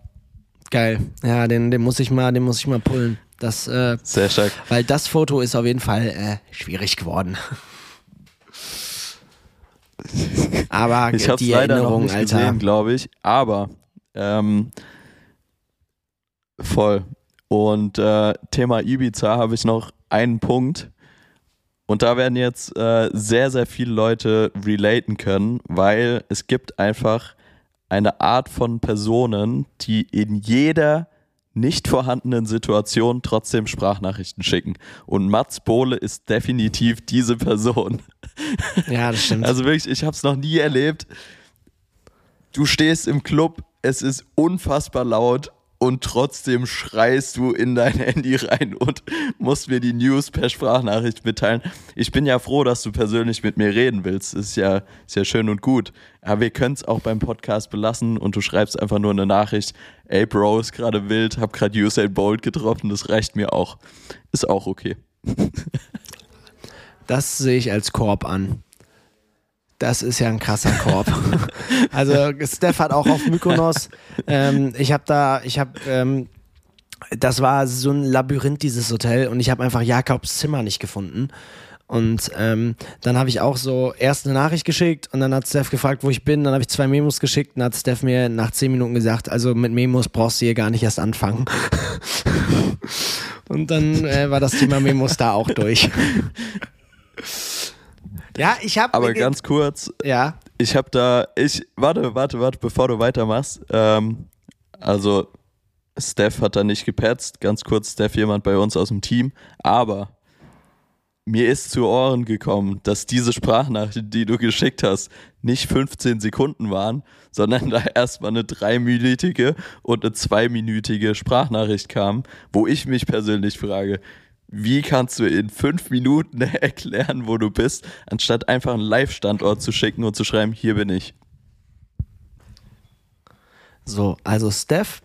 Geil. Ja, den, den muss ich mal, den muss ich mal pullen. Das, äh, Sehr stark. Weil das Foto ist auf jeden Fall äh, schwierig geworden. aber ich die leider Erinnerung, noch nicht Alter. gesehen, glaube ich. Aber ähm, voll. Und äh, Thema Ibiza habe ich noch einen Punkt. Und da werden jetzt äh, sehr, sehr viele Leute relaten können, weil es gibt einfach eine Art von Personen, die in jeder nicht vorhandenen Situation trotzdem Sprachnachrichten schicken. Und Mats Bohle ist definitiv diese Person. Ja, das stimmt. Also wirklich, ich habe es noch nie erlebt. Du stehst im Club, es ist unfassbar laut und trotzdem schreist du in dein Handy rein und musst mir die News per Sprachnachricht mitteilen. Ich bin ja froh, dass du persönlich mit mir reden willst. Ist ja, ist ja schön und gut. Aber wir können es auch beim Podcast belassen und du schreibst einfach nur eine Nachricht. Ey, Bro, ist gerade wild, hab gerade Usain Bolt getroffen, das reicht mir auch. Ist auch okay. Das sehe ich als Korb an. Das ist ja ein krasser Korb. also Steph hat auch auf Mykonos. Ähm, ich habe da, ich habe, ähm, das war so ein Labyrinth dieses Hotel und ich habe einfach Jakobs Zimmer nicht gefunden. Und ähm, dann habe ich auch so erst eine Nachricht geschickt und dann hat Steph gefragt, wo ich bin. Dann habe ich zwei Memos geschickt und dann hat Steph mir nach zehn Minuten gesagt, also mit Memos brauchst du hier gar nicht erst anfangen. und dann äh, war das Thema Memos da auch durch. Ja, ich habe. Aber ganz kurz. Ja. Ich habe da, ich, warte, warte, warte, bevor du weitermachst. Ähm, also, Steph hat da nicht gepetzt. Ganz kurz, Steph, jemand bei uns aus dem Team. Aber mir ist zu Ohren gekommen, dass diese Sprachnachrichten, die du geschickt hast, nicht 15 Sekunden waren, sondern da erstmal eine dreiminütige und eine zweiminütige Sprachnachricht kam, wo ich mich persönlich frage, wie kannst du in fünf Minuten erklären, wo du bist, anstatt einfach einen Live-Standort zu schicken und zu schreiben, hier bin ich. So, also Steph,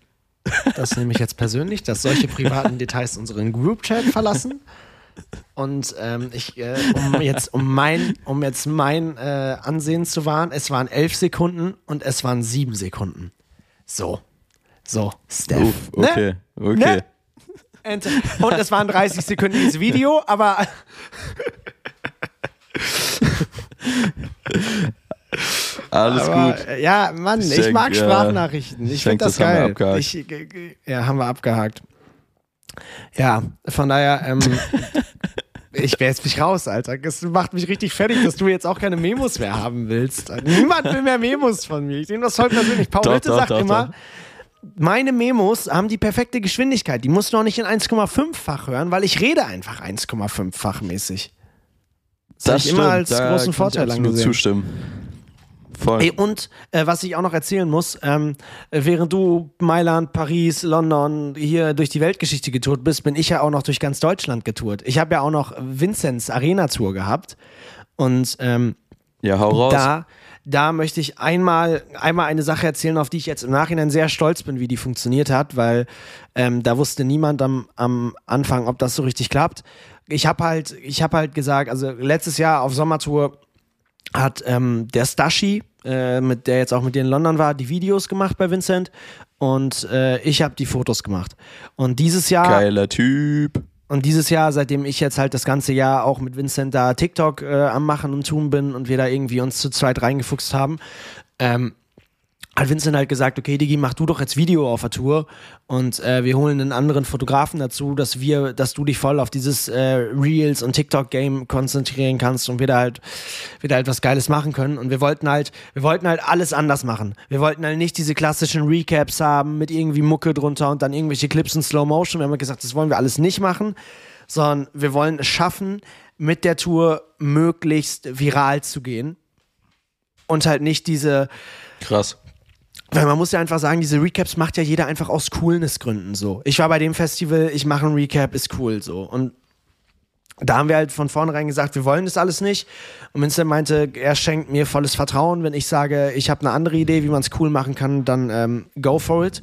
das nehme ich jetzt persönlich, dass solche privaten Details unseren Group-Chat verlassen. Und ähm, ich, äh, um jetzt, um mein, um jetzt mein äh, Ansehen zu wahren, es waren elf Sekunden und es waren sieben Sekunden. So. So, Steph. Uff, okay, ne? okay. Ne? Und es war ein 30-sekündiges Video, aber. Alles aber, gut. Ja, Mann, ich, ich mag Sprachnachrichten. Ich, finde das, das geil. Haben ich, ja, haben wir abgehakt. Ja, von daher, ähm, ich wäre jetzt mich raus, Alter. Das macht mich richtig fertig, dass du jetzt auch keine Memos mehr haben willst. Niemand will mehr Memos von mir. Ich nehme das voll persönlich. Paul doch, Witte sagt doch, immer, doch meine Memos haben die perfekte Geschwindigkeit. Die musst du auch nicht in 1,5-fach hören, weil ich rede einfach 1,5-fach mäßig. Das, das ich immer als da großen Vorteil ich angesehen. zustimmen. Voll. Ey, und äh, was ich auch noch erzählen muss, ähm, während du Mailand, Paris, London hier durch die Weltgeschichte getourt bist, bin ich ja auch noch durch ganz Deutschland getourt. Ich habe ja auch noch Vinzenz Arena Tour gehabt und ähm, ja, hau raus. Da, da möchte ich einmal, einmal eine Sache erzählen, auf die ich jetzt im Nachhinein sehr stolz bin, wie die funktioniert hat, weil ähm, da wusste niemand am, am Anfang, ob das so richtig klappt. Ich habe halt, ich habe halt gesagt, also letztes Jahr auf Sommertour hat ähm, der Stashi, äh, mit der jetzt auch mit dir in London war, die Videos gemacht bei Vincent und äh, ich habe die Fotos gemacht. Und dieses Jahr. Geiler Typ. Und dieses Jahr, seitdem ich jetzt halt das ganze Jahr auch mit Vincent da TikTok äh, am Machen und Tun bin und wir da irgendwie uns zu zweit reingefuchst haben, ähm, hat Vincent halt gesagt, okay, Digi, mach du doch jetzt Video auf der Tour und äh, wir holen einen anderen Fotografen dazu, dass wir, dass du dich voll auf dieses äh, Reels und TikTok-Game konzentrieren kannst und wir da halt, wir da halt was Geiles machen können. Und wir wollten halt, wir wollten halt alles anders machen. Wir wollten halt nicht diese klassischen Recaps haben mit irgendwie Mucke drunter und dann irgendwelche Clips in Slow Motion. Wir haben halt gesagt, das wollen wir alles nicht machen, sondern wir wollen es schaffen, mit der Tour möglichst viral zu gehen und halt nicht diese Krass weil man muss ja einfach sagen, diese Recaps macht ja jeder einfach aus Coolnessgründen so. Ich war bei dem Festival, ich mache ein Recap, ist cool so. Und da haben wir halt von vornherein gesagt, wir wollen das alles nicht. Und Vincent meinte, er schenkt mir volles Vertrauen. Wenn ich sage, ich habe eine andere Idee, wie man es cool machen kann, dann ähm, go for it.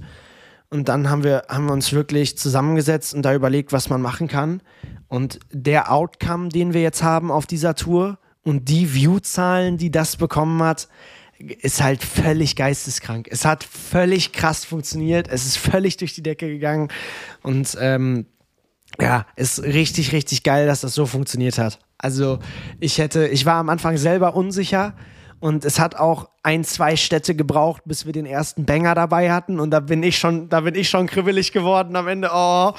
Und dann haben wir, haben wir uns wirklich zusammengesetzt und da überlegt, was man machen kann. Und der Outcome, den wir jetzt haben auf dieser Tour und die View-Zahlen, die das bekommen hat, ist halt völlig geisteskrank. Es hat völlig krass funktioniert. Es ist völlig durch die Decke gegangen. Und ähm, ja, ist richtig, richtig geil, dass das so funktioniert hat. Also ich hätte, ich war am Anfang selber unsicher und es hat auch ein, zwei Städte gebraucht, bis wir den ersten Banger dabei hatten. Und da bin ich schon, da bin ich schon kribbelig geworden am Ende. Oh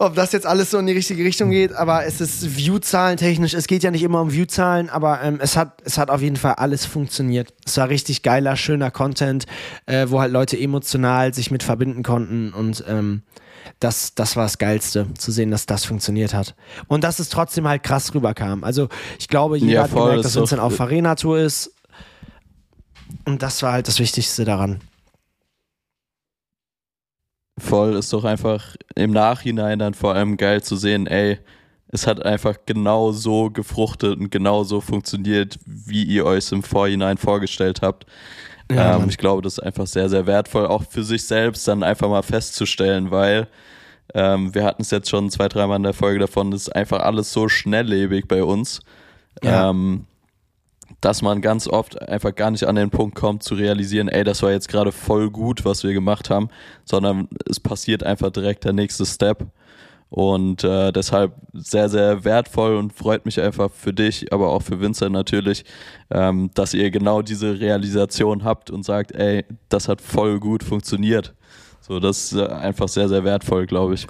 ob das jetzt alles so in die richtige Richtung geht, aber es ist View-Zahlen technisch. Es geht ja nicht immer um View-Zahlen, aber ähm, es, hat, es hat auf jeden Fall alles funktioniert. Es war richtig geiler, schöner Content, äh, wo halt Leute emotional sich mit verbinden konnten und ähm, das, das war das Geilste, zu sehen, dass das funktioniert hat. Und dass es trotzdem halt krass rüberkam. Also ich glaube, jeder ja, voll, hat gemerkt, dass Vincent auf Arena-Tour ist. Und das war halt das Wichtigste daran. Voll ist doch einfach im Nachhinein dann vor allem geil zu sehen, ey, es hat einfach genau so gefruchtet und genau so funktioniert, wie ihr euch im Vorhinein vorgestellt habt. Ja, ähm, ich glaube, das ist einfach sehr, sehr wertvoll, auch für sich selbst dann einfach mal festzustellen, weil ähm, wir hatten es jetzt schon zwei, dreimal in der Folge davon, das ist einfach alles so schnelllebig bei uns. Ja. Ähm, dass man ganz oft einfach gar nicht an den Punkt kommt zu realisieren, ey, das war jetzt gerade voll gut, was wir gemacht haben, sondern es passiert einfach direkt der nächste Step. Und äh, deshalb sehr, sehr wertvoll und freut mich einfach für dich, aber auch für Vincent natürlich, ähm, dass ihr genau diese Realisation habt und sagt, ey, das hat voll gut funktioniert. So, das ist äh, einfach sehr, sehr wertvoll, glaube ich.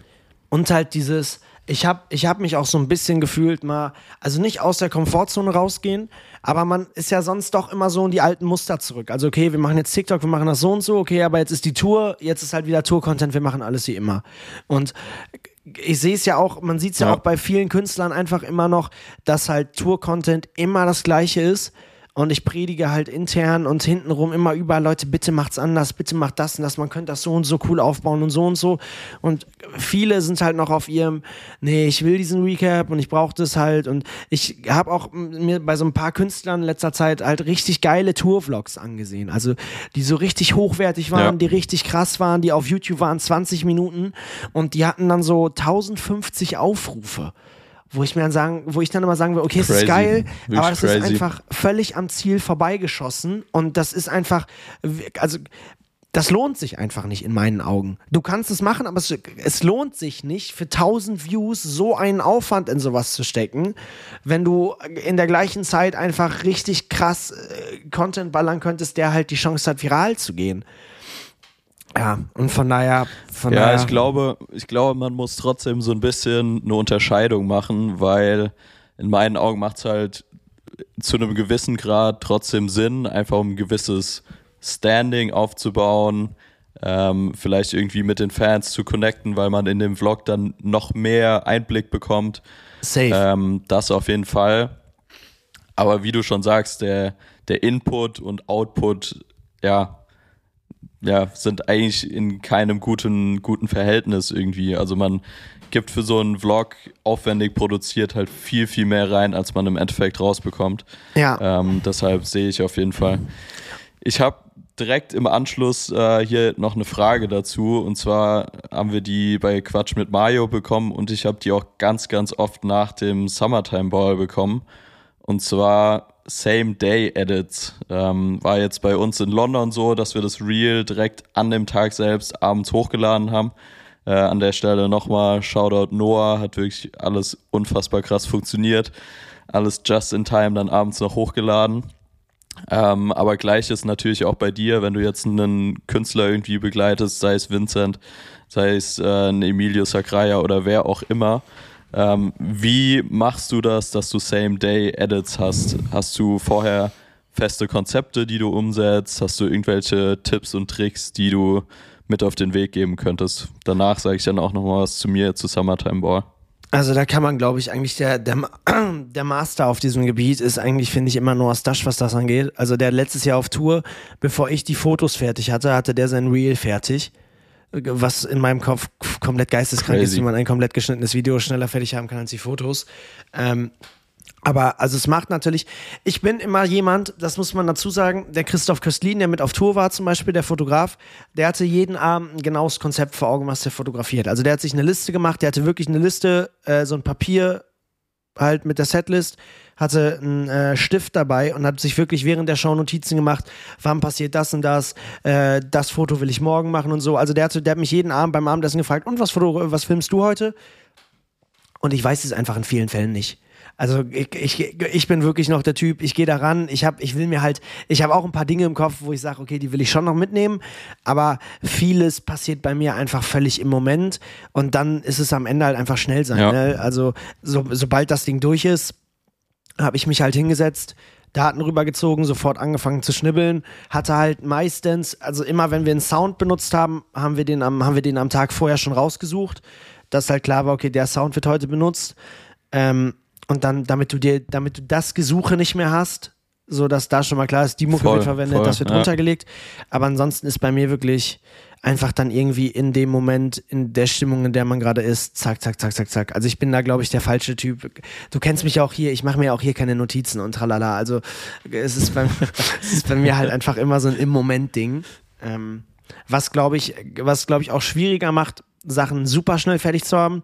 Und halt dieses, ich habe ich hab mich auch so ein bisschen gefühlt mal, also nicht aus der Komfortzone rausgehen, aber man ist ja sonst doch immer so in die alten Muster zurück. Also okay, wir machen jetzt TikTok, wir machen das so und so, okay, aber jetzt ist die Tour, jetzt ist halt wieder Tour-Content, wir machen alles wie immer. Und ich sehe es ja auch, man sieht es ja, ja auch bei vielen Künstlern einfach immer noch, dass halt Tour-Content immer das gleiche ist und ich predige halt intern und hintenrum immer überall, Leute, bitte macht's anders, bitte macht das und das, man könnte das so und so cool aufbauen und so und so. Und viele sind halt noch auf ihrem, nee, ich will diesen Recap und ich brauche das halt. Und ich habe auch mir bei so ein paar Künstlern in letzter Zeit halt richtig geile Tour-Vlogs angesehen. Also die so richtig hochwertig waren, ja. die richtig krass waren, die auf YouTube waren 20 Minuten und die hatten dann so 1050 Aufrufe wo ich mir dann sagen, wo ich dann immer sagen will, okay, es ist geil, Wirklich aber es ist einfach völlig am Ziel vorbeigeschossen und das ist einfach, also das lohnt sich einfach nicht in meinen Augen. Du kannst es machen, aber es, es, lohnt sich nicht, für 1000 Views so einen Aufwand in sowas zu stecken, wenn du in der gleichen Zeit einfach richtig krass äh, Content ballern könntest, der halt die Chance hat, viral zu gehen. Ja, und von daher. Von ja, daher ich glaube, ich glaube, man muss trotzdem so ein bisschen eine Unterscheidung machen, weil in meinen Augen macht es halt zu einem gewissen Grad trotzdem Sinn, einfach um ein gewisses Standing aufzubauen, ähm, vielleicht irgendwie mit den Fans zu connecten, weil man in dem Vlog dann noch mehr Einblick bekommt. Safe. Ähm, das auf jeden Fall. Aber wie du schon sagst, der, der Input und Output, ja, ja, sind eigentlich in keinem guten, guten Verhältnis irgendwie. Also man gibt für so einen Vlog aufwendig produziert halt viel, viel mehr rein, als man im Endeffekt rausbekommt. Ja. Ähm, deshalb sehe ich auf jeden Fall. Ich habe direkt im Anschluss äh, hier noch eine Frage dazu. Und zwar haben wir die bei Quatsch mit Mario bekommen und ich habe die auch ganz, ganz oft nach dem Summertime Ball bekommen. Und zwar Same-Day-Edits. Ähm, war jetzt bei uns in London so, dass wir das Reel direkt an dem Tag selbst abends hochgeladen haben. Äh, an der Stelle nochmal Shoutout Noah, hat wirklich alles unfassbar krass funktioniert. Alles just in time dann abends noch hochgeladen. Ähm, aber gleiches natürlich auch bei dir, wenn du jetzt einen Künstler irgendwie begleitest, sei es Vincent, sei es äh, ein Emilio Sacraia oder wer auch immer. Ähm, wie machst du das, dass du Same-Day-Edits hast? Hast du vorher feste Konzepte, die du umsetzt? Hast du irgendwelche Tipps und Tricks, die du mit auf den Weg geben könntest? Danach sage ich dann auch noch mal was zu mir zu Summertime Ball. Also da kann man, glaube ich, eigentlich der, der, der Master auf diesem Gebiet ist eigentlich, finde ich, immer Noah Stash, was das angeht. Also der letztes Jahr auf Tour, bevor ich die Fotos fertig hatte, hatte der sein Reel fertig was in meinem Kopf komplett geisteskrank Crazy. ist, wie man ein komplett geschnittenes Video schneller fertig haben kann als die Fotos. Ähm, aber also es macht natürlich, ich bin immer jemand, das muss man dazu sagen, der Christoph Köstlin, der mit auf Tour war zum Beispiel, der Fotograf, der hatte jeden Abend ein genaues Konzept vor Augen, was der fotografiert. Also der hat sich eine Liste gemacht, der hatte wirklich eine Liste, äh, so ein Papier halt mit der Setlist, hatte einen äh, Stift dabei und hat sich wirklich während der Show Notizen gemacht, wann passiert das und das, äh, das Foto will ich morgen machen und so. Also der, hatte, der hat mich jeden Abend beim Abendessen gefragt, und was, Foto, was filmst du heute? Und ich weiß es einfach in vielen Fällen nicht. Also ich, ich, ich bin wirklich noch der Typ, ich gehe da ran, ich, hab, ich will mir halt, ich habe auch ein paar Dinge im Kopf, wo ich sage, okay, die will ich schon noch mitnehmen, aber vieles passiert bei mir einfach völlig im Moment und dann ist es am Ende halt einfach schnell sein. Ja. Ne? Also so, sobald das Ding durch ist, habe ich mich halt hingesetzt, Daten rübergezogen, sofort angefangen zu schnibbeln, hatte halt meistens, also immer wenn wir einen Sound benutzt haben, haben wir den am, haben wir den am Tag vorher schon rausgesucht, dass halt klar war, okay, der Sound wird heute benutzt. Ähm, und dann, damit du dir, damit du das Gesuche nicht mehr hast, so dass da schon mal klar ist, die Mucke voll, wird verwendet, voll, das wird ja. runtergelegt. Aber ansonsten ist bei mir wirklich einfach dann irgendwie in dem Moment, in der Stimmung, in der man gerade ist, zack, zack, zack, zack, zack. Also ich bin da, glaube ich, der falsche Typ. Du kennst mich auch hier, ich mache mir auch hier keine Notizen und tralala. Also es ist bei, es ist bei mir halt einfach immer so ein Im-Moment-Ding. Ähm, was, glaube ich, was, glaube ich, auch schwieriger macht, Sachen super schnell fertig zu haben.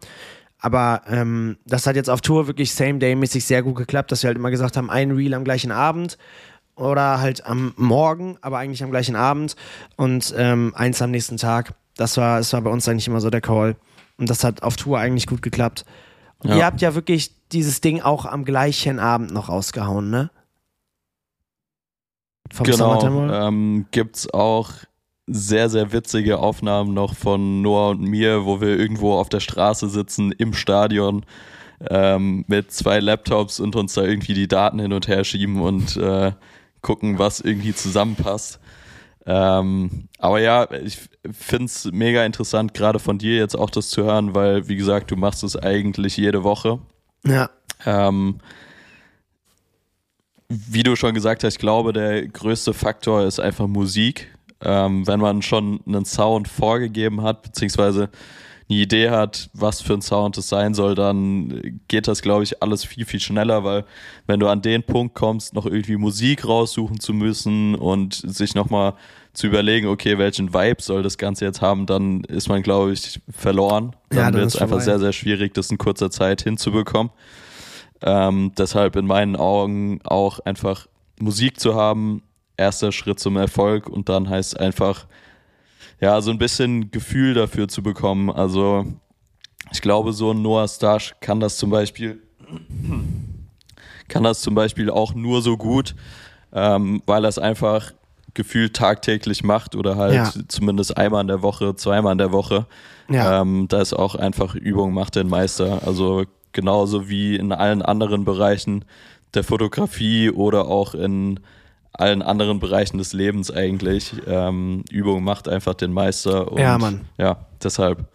Aber ähm, das hat jetzt auf Tour wirklich Same-Day-mäßig sehr gut geklappt, dass wir halt immer gesagt haben, ein Reel am gleichen Abend oder halt am Morgen, aber eigentlich am gleichen Abend und ähm, eins am nächsten Tag. Das war, das war bei uns eigentlich immer so der Call. Und das hat auf Tour eigentlich gut geklappt. Und ja. ihr habt ja wirklich dieses Ding auch am gleichen Abend noch rausgehauen, ne? Vom genau. Ähm, gibt's auch sehr, sehr witzige Aufnahmen noch von Noah und mir, wo wir irgendwo auf der Straße sitzen, im Stadion, ähm, mit zwei Laptops und uns da irgendwie die Daten hin und her schieben und äh, gucken, was irgendwie zusammenpasst. Ähm, aber ja, ich finde es mega interessant, gerade von dir jetzt auch das zu hören, weil, wie gesagt, du machst es eigentlich jede Woche. Ja. Ähm, wie du schon gesagt hast, ich glaube, der größte Faktor ist einfach Musik ähm, wenn man schon einen Sound vorgegeben hat, beziehungsweise eine Idee hat, was für ein Sound es sein soll, dann geht das, glaube ich, alles viel, viel schneller, weil wenn du an den Punkt kommst, noch irgendwie Musik raussuchen zu müssen und sich nochmal zu überlegen, okay, welchen Vibe soll das Ganze jetzt haben, dann ist man, glaube ich, verloren. Dann, ja, dann wird es einfach sehr, sehr schwierig, das in kurzer Zeit hinzubekommen. Ähm, deshalb in meinen Augen auch einfach Musik zu haben, erster Schritt zum Erfolg und dann heißt es einfach, ja, so ein bisschen Gefühl dafür zu bekommen. Also ich glaube, so ein Noah Stash kann das zum Beispiel, kann das zum Beispiel auch nur so gut, ähm, weil er es einfach gefühlt tagtäglich macht oder halt ja. zumindest einmal in der Woche, zweimal in der Woche. Ja. Ähm, da ist auch einfach Übung macht den Meister. Also genauso wie in allen anderen Bereichen der Fotografie oder auch in allen anderen Bereichen des Lebens eigentlich. Ähm, Übung macht einfach den Meister. Und, ja, Mann. Ja, deshalb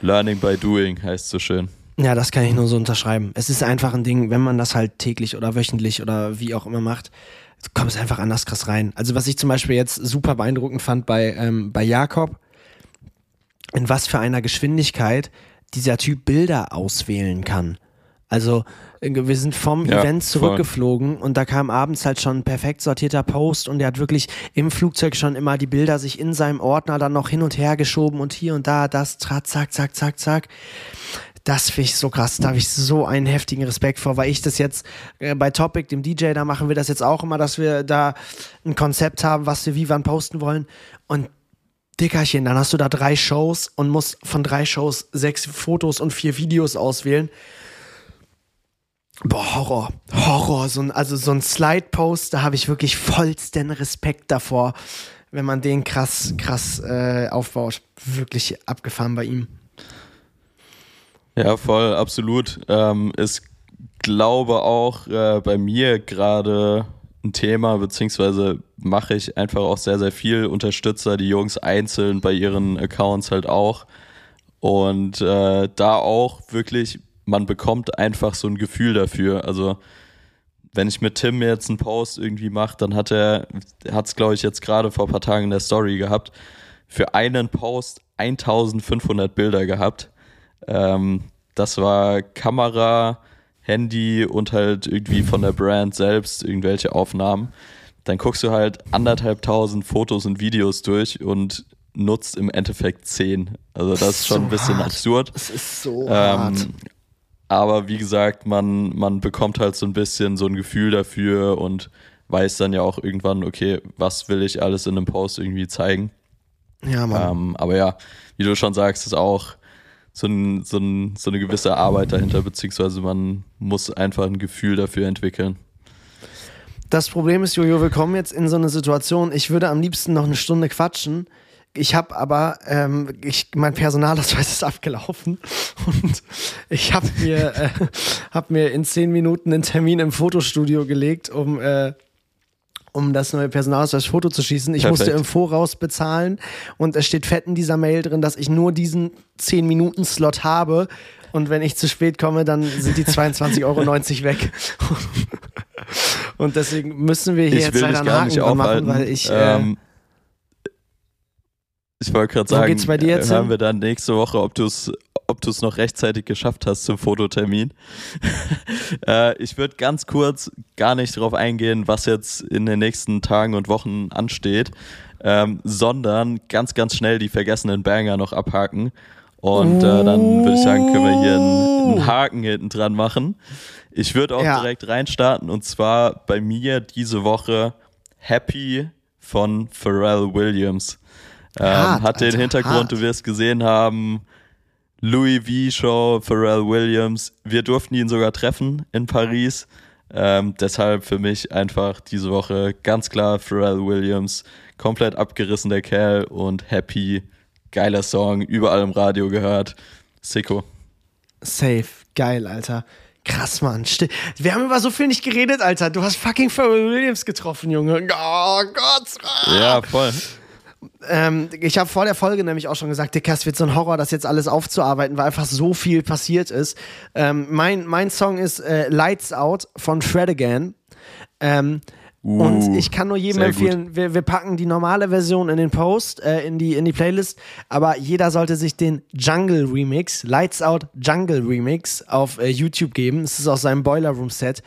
Learning by Doing heißt so schön. Ja, das kann ich nur so unterschreiben. Es ist einfach ein Ding, wenn man das halt täglich oder wöchentlich oder wie auch immer macht, kommt es einfach anders krass rein. Also was ich zum Beispiel jetzt super beeindruckend fand bei, ähm, bei Jakob, in was für einer Geschwindigkeit dieser Typ Bilder auswählen kann. Also wir sind vom ja, Event zurückgeflogen voll. und da kam abends halt schon ein perfekt sortierter Post und er hat wirklich im Flugzeug schon immer die Bilder sich in seinem Ordner dann noch hin und her geschoben und hier und da das, zack, zack, zack, zack. Das finde ich so krass. Da habe ich so einen heftigen Respekt vor, weil ich das jetzt äh, bei Topic, dem DJ, da machen wir das jetzt auch immer, dass wir da ein Konzept haben, was wir wie wann posten wollen. Und Dickerchen, dann hast du da drei Shows und musst von drei Shows sechs Fotos und vier Videos auswählen. Boah, Horror. Horror. So ein, also so ein Slide-Post, da habe ich wirklich vollsten Respekt davor, wenn man den krass, krass äh, aufbaut. Wirklich abgefahren bei ihm. Ja, voll, absolut. Ähm, ist, glaube auch äh, bei mir gerade ein Thema, beziehungsweise mache ich einfach auch sehr, sehr viel, unterstütze die Jungs einzeln bei ihren Accounts halt auch. Und äh, da auch wirklich man bekommt einfach so ein Gefühl dafür. Also wenn ich mit Tim jetzt einen Post irgendwie mache, dann hat er, hat es glaube ich jetzt gerade vor ein paar Tagen in der Story gehabt, für einen Post 1500 Bilder gehabt. Ähm, das war Kamera, Handy und halt irgendwie von der Brand selbst irgendwelche Aufnahmen. Dann guckst du halt anderthalbtausend Fotos und Videos durch und nutzt im Endeffekt zehn. Also das, das ist schon so ein bisschen hart. absurd. Das ist so ähm, hart. Aber wie gesagt, man, man bekommt halt so ein bisschen so ein Gefühl dafür und weiß dann ja auch irgendwann, okay, was will ich alles in einem Post irgendwie zeigen. Ja, Mann. Ähm, aber ja, wie du schon sagst, ist auch so, ein, so, ein, so eine gewisse Arbeit dahinter, beziehungsweise man muss einfach ein Gefühl dafür entwickeln. Das Problem ist, Jojo, wir kommen jetzt in so eine Situation, ich würde am liebsten noch eine Stunde quatschen. Ich habe aber, ähm, ich, mein Personalausweis ist abgelaufen und ich habe mir, äh, hab mir in zehn Minuten einen Termin im Fotostudio gelegt, um, äh, um das neue Personalausweis-Foto zu schießen. Ich Perfekt. musste im Voraus bezahlen und es steht fett in dieser Mail drin, dass ich nur diesen 10-Minuten-Slot habe. Und wenn ich zu spät komme, dann sind die 22,90 Euro weg. Und deswegen müssen wir hier Ich jetzt leider einen Haken machen, weil ich. Äh, ähm, ich wollte gerade Wo sagen, geht's bei dir jetzt hören hin? wir dann nächste Woche, ob du es ob du es noch rechtzeitig geschafft hast zum Fototermin. äh, ich würde ganz kurz gar nicht darauf eingehen, was jetzt in den nächsten Tagen und Wochen ansteht, ähm, sondern ganz, ganz schnell die vergessenen Banger noch abhaken. Und äh, dann würde ich sagen, können wir hier einen, einen Haken hinten dran machen. Ich würde auch Ja. direkt reinstarten und zwar bei mir diese Woche Happy von Pharrell Williams. Ähm, Hart, hat den Hintergrund, hart. du wirst gesehen haben, Louis V. Show, Pharrell Williams. Wir durften ihn sogar treffen in Paris. Ähm, deshalb für mich einfach diese Woche ganz klar Pharrell Williams. Komplett abgerissen der Kerl und happy. Geiler Song, überall im Radio gehört. Sicko. Safe. Geil, Alter. Krass, Mann. Wir haben über so viel nicht geredet, Alter. Du hast fucking Pharrell Williams getroffen, Junge. Oh Gott. Ja, voll. Ähm, ich habe vor der Folge nämlich auch schon gesagt, Dicker, es wird so ein Horror, das jetzt alles aufzuarbeiten, weil einfach so viel passiert ist. Ähm, mein, mein Song ist äh, Lights Out von Fred Again. Ähm, Uh, und ich kann nur jedem empfehlen, wir, wir packen die normale Version in den Post, äh, in, die, in die Playlist, aber jeder sollte sich den Jungle Remix, Lights Out Jungle Remix auf äh, YouTube geben. Es ist aus seinem Boiler Room Set.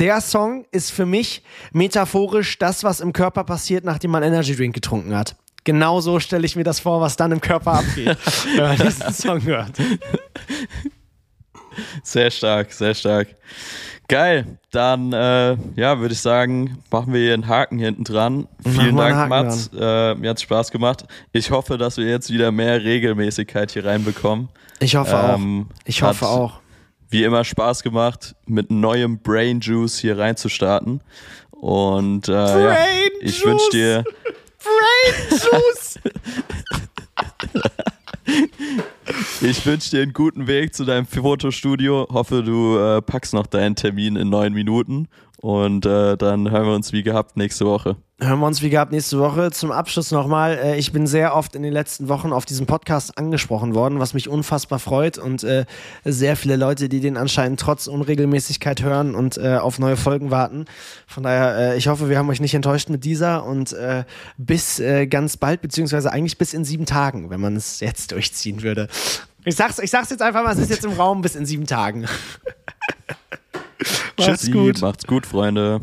Der Song ist für mich metaphorisch das, was im Körper passiert, nachdem man Energy Drink getrunken hat. Genau so stelle ich mir das vor, was dann im Körper abgeht, wenn man diesen Song hört. Sehr stark, sehr stark. Geil, dann äh, ja, würde ich sagen, machen wir hier einen Haken hinten dran. Vielen Dank, Mats. Äh, mir hat's Spaß gemacht. Ich hoffe, dass wir jetzt wieder mehr Regelmäßigkeit hier reinbekommen. Ich hoffe Ähm, auch. Ich hoffe hat auch. Wie immer Spaß gemacht, mit neuem Brain Juice hier reinzustarten. Und äh, ja, ich wünsche dir Brain Juice! Ich wünsche dir einen guten Weg zu deinem Fotostudio. Hoffe, du äh, packst noch deinen Termin in neun Minuten. Und äh, dann hören wir uns wie gehabt nächste Woche. Hören wir uns wie gehabt nächste Woche. Zum Abschluss nochmal. Äh, ich bin sehr oft in den letzten Wochen auf diesem Podcast angesprochen worden, was mich unfassbar freut. Und äh, sehr viele Leute, die den anscheinend trotz Unregelmäßigkeit hören und äh, auf neue Folgen warten. Von daher, äh, ich hoffe, wir haben euch nicht enttäuscht mit dieser. Und äh, bis ganz bald, beziehungsweise eigentlich bis in sieben Tagen, wenn man es jetzt durchziehen würde. Ich sag's, ich sag's jetzt einfach mal, es ist jetzt im Raum bis in sieben Tagen. Macht's Tschüssi, gut. Macht's gut, Freunde.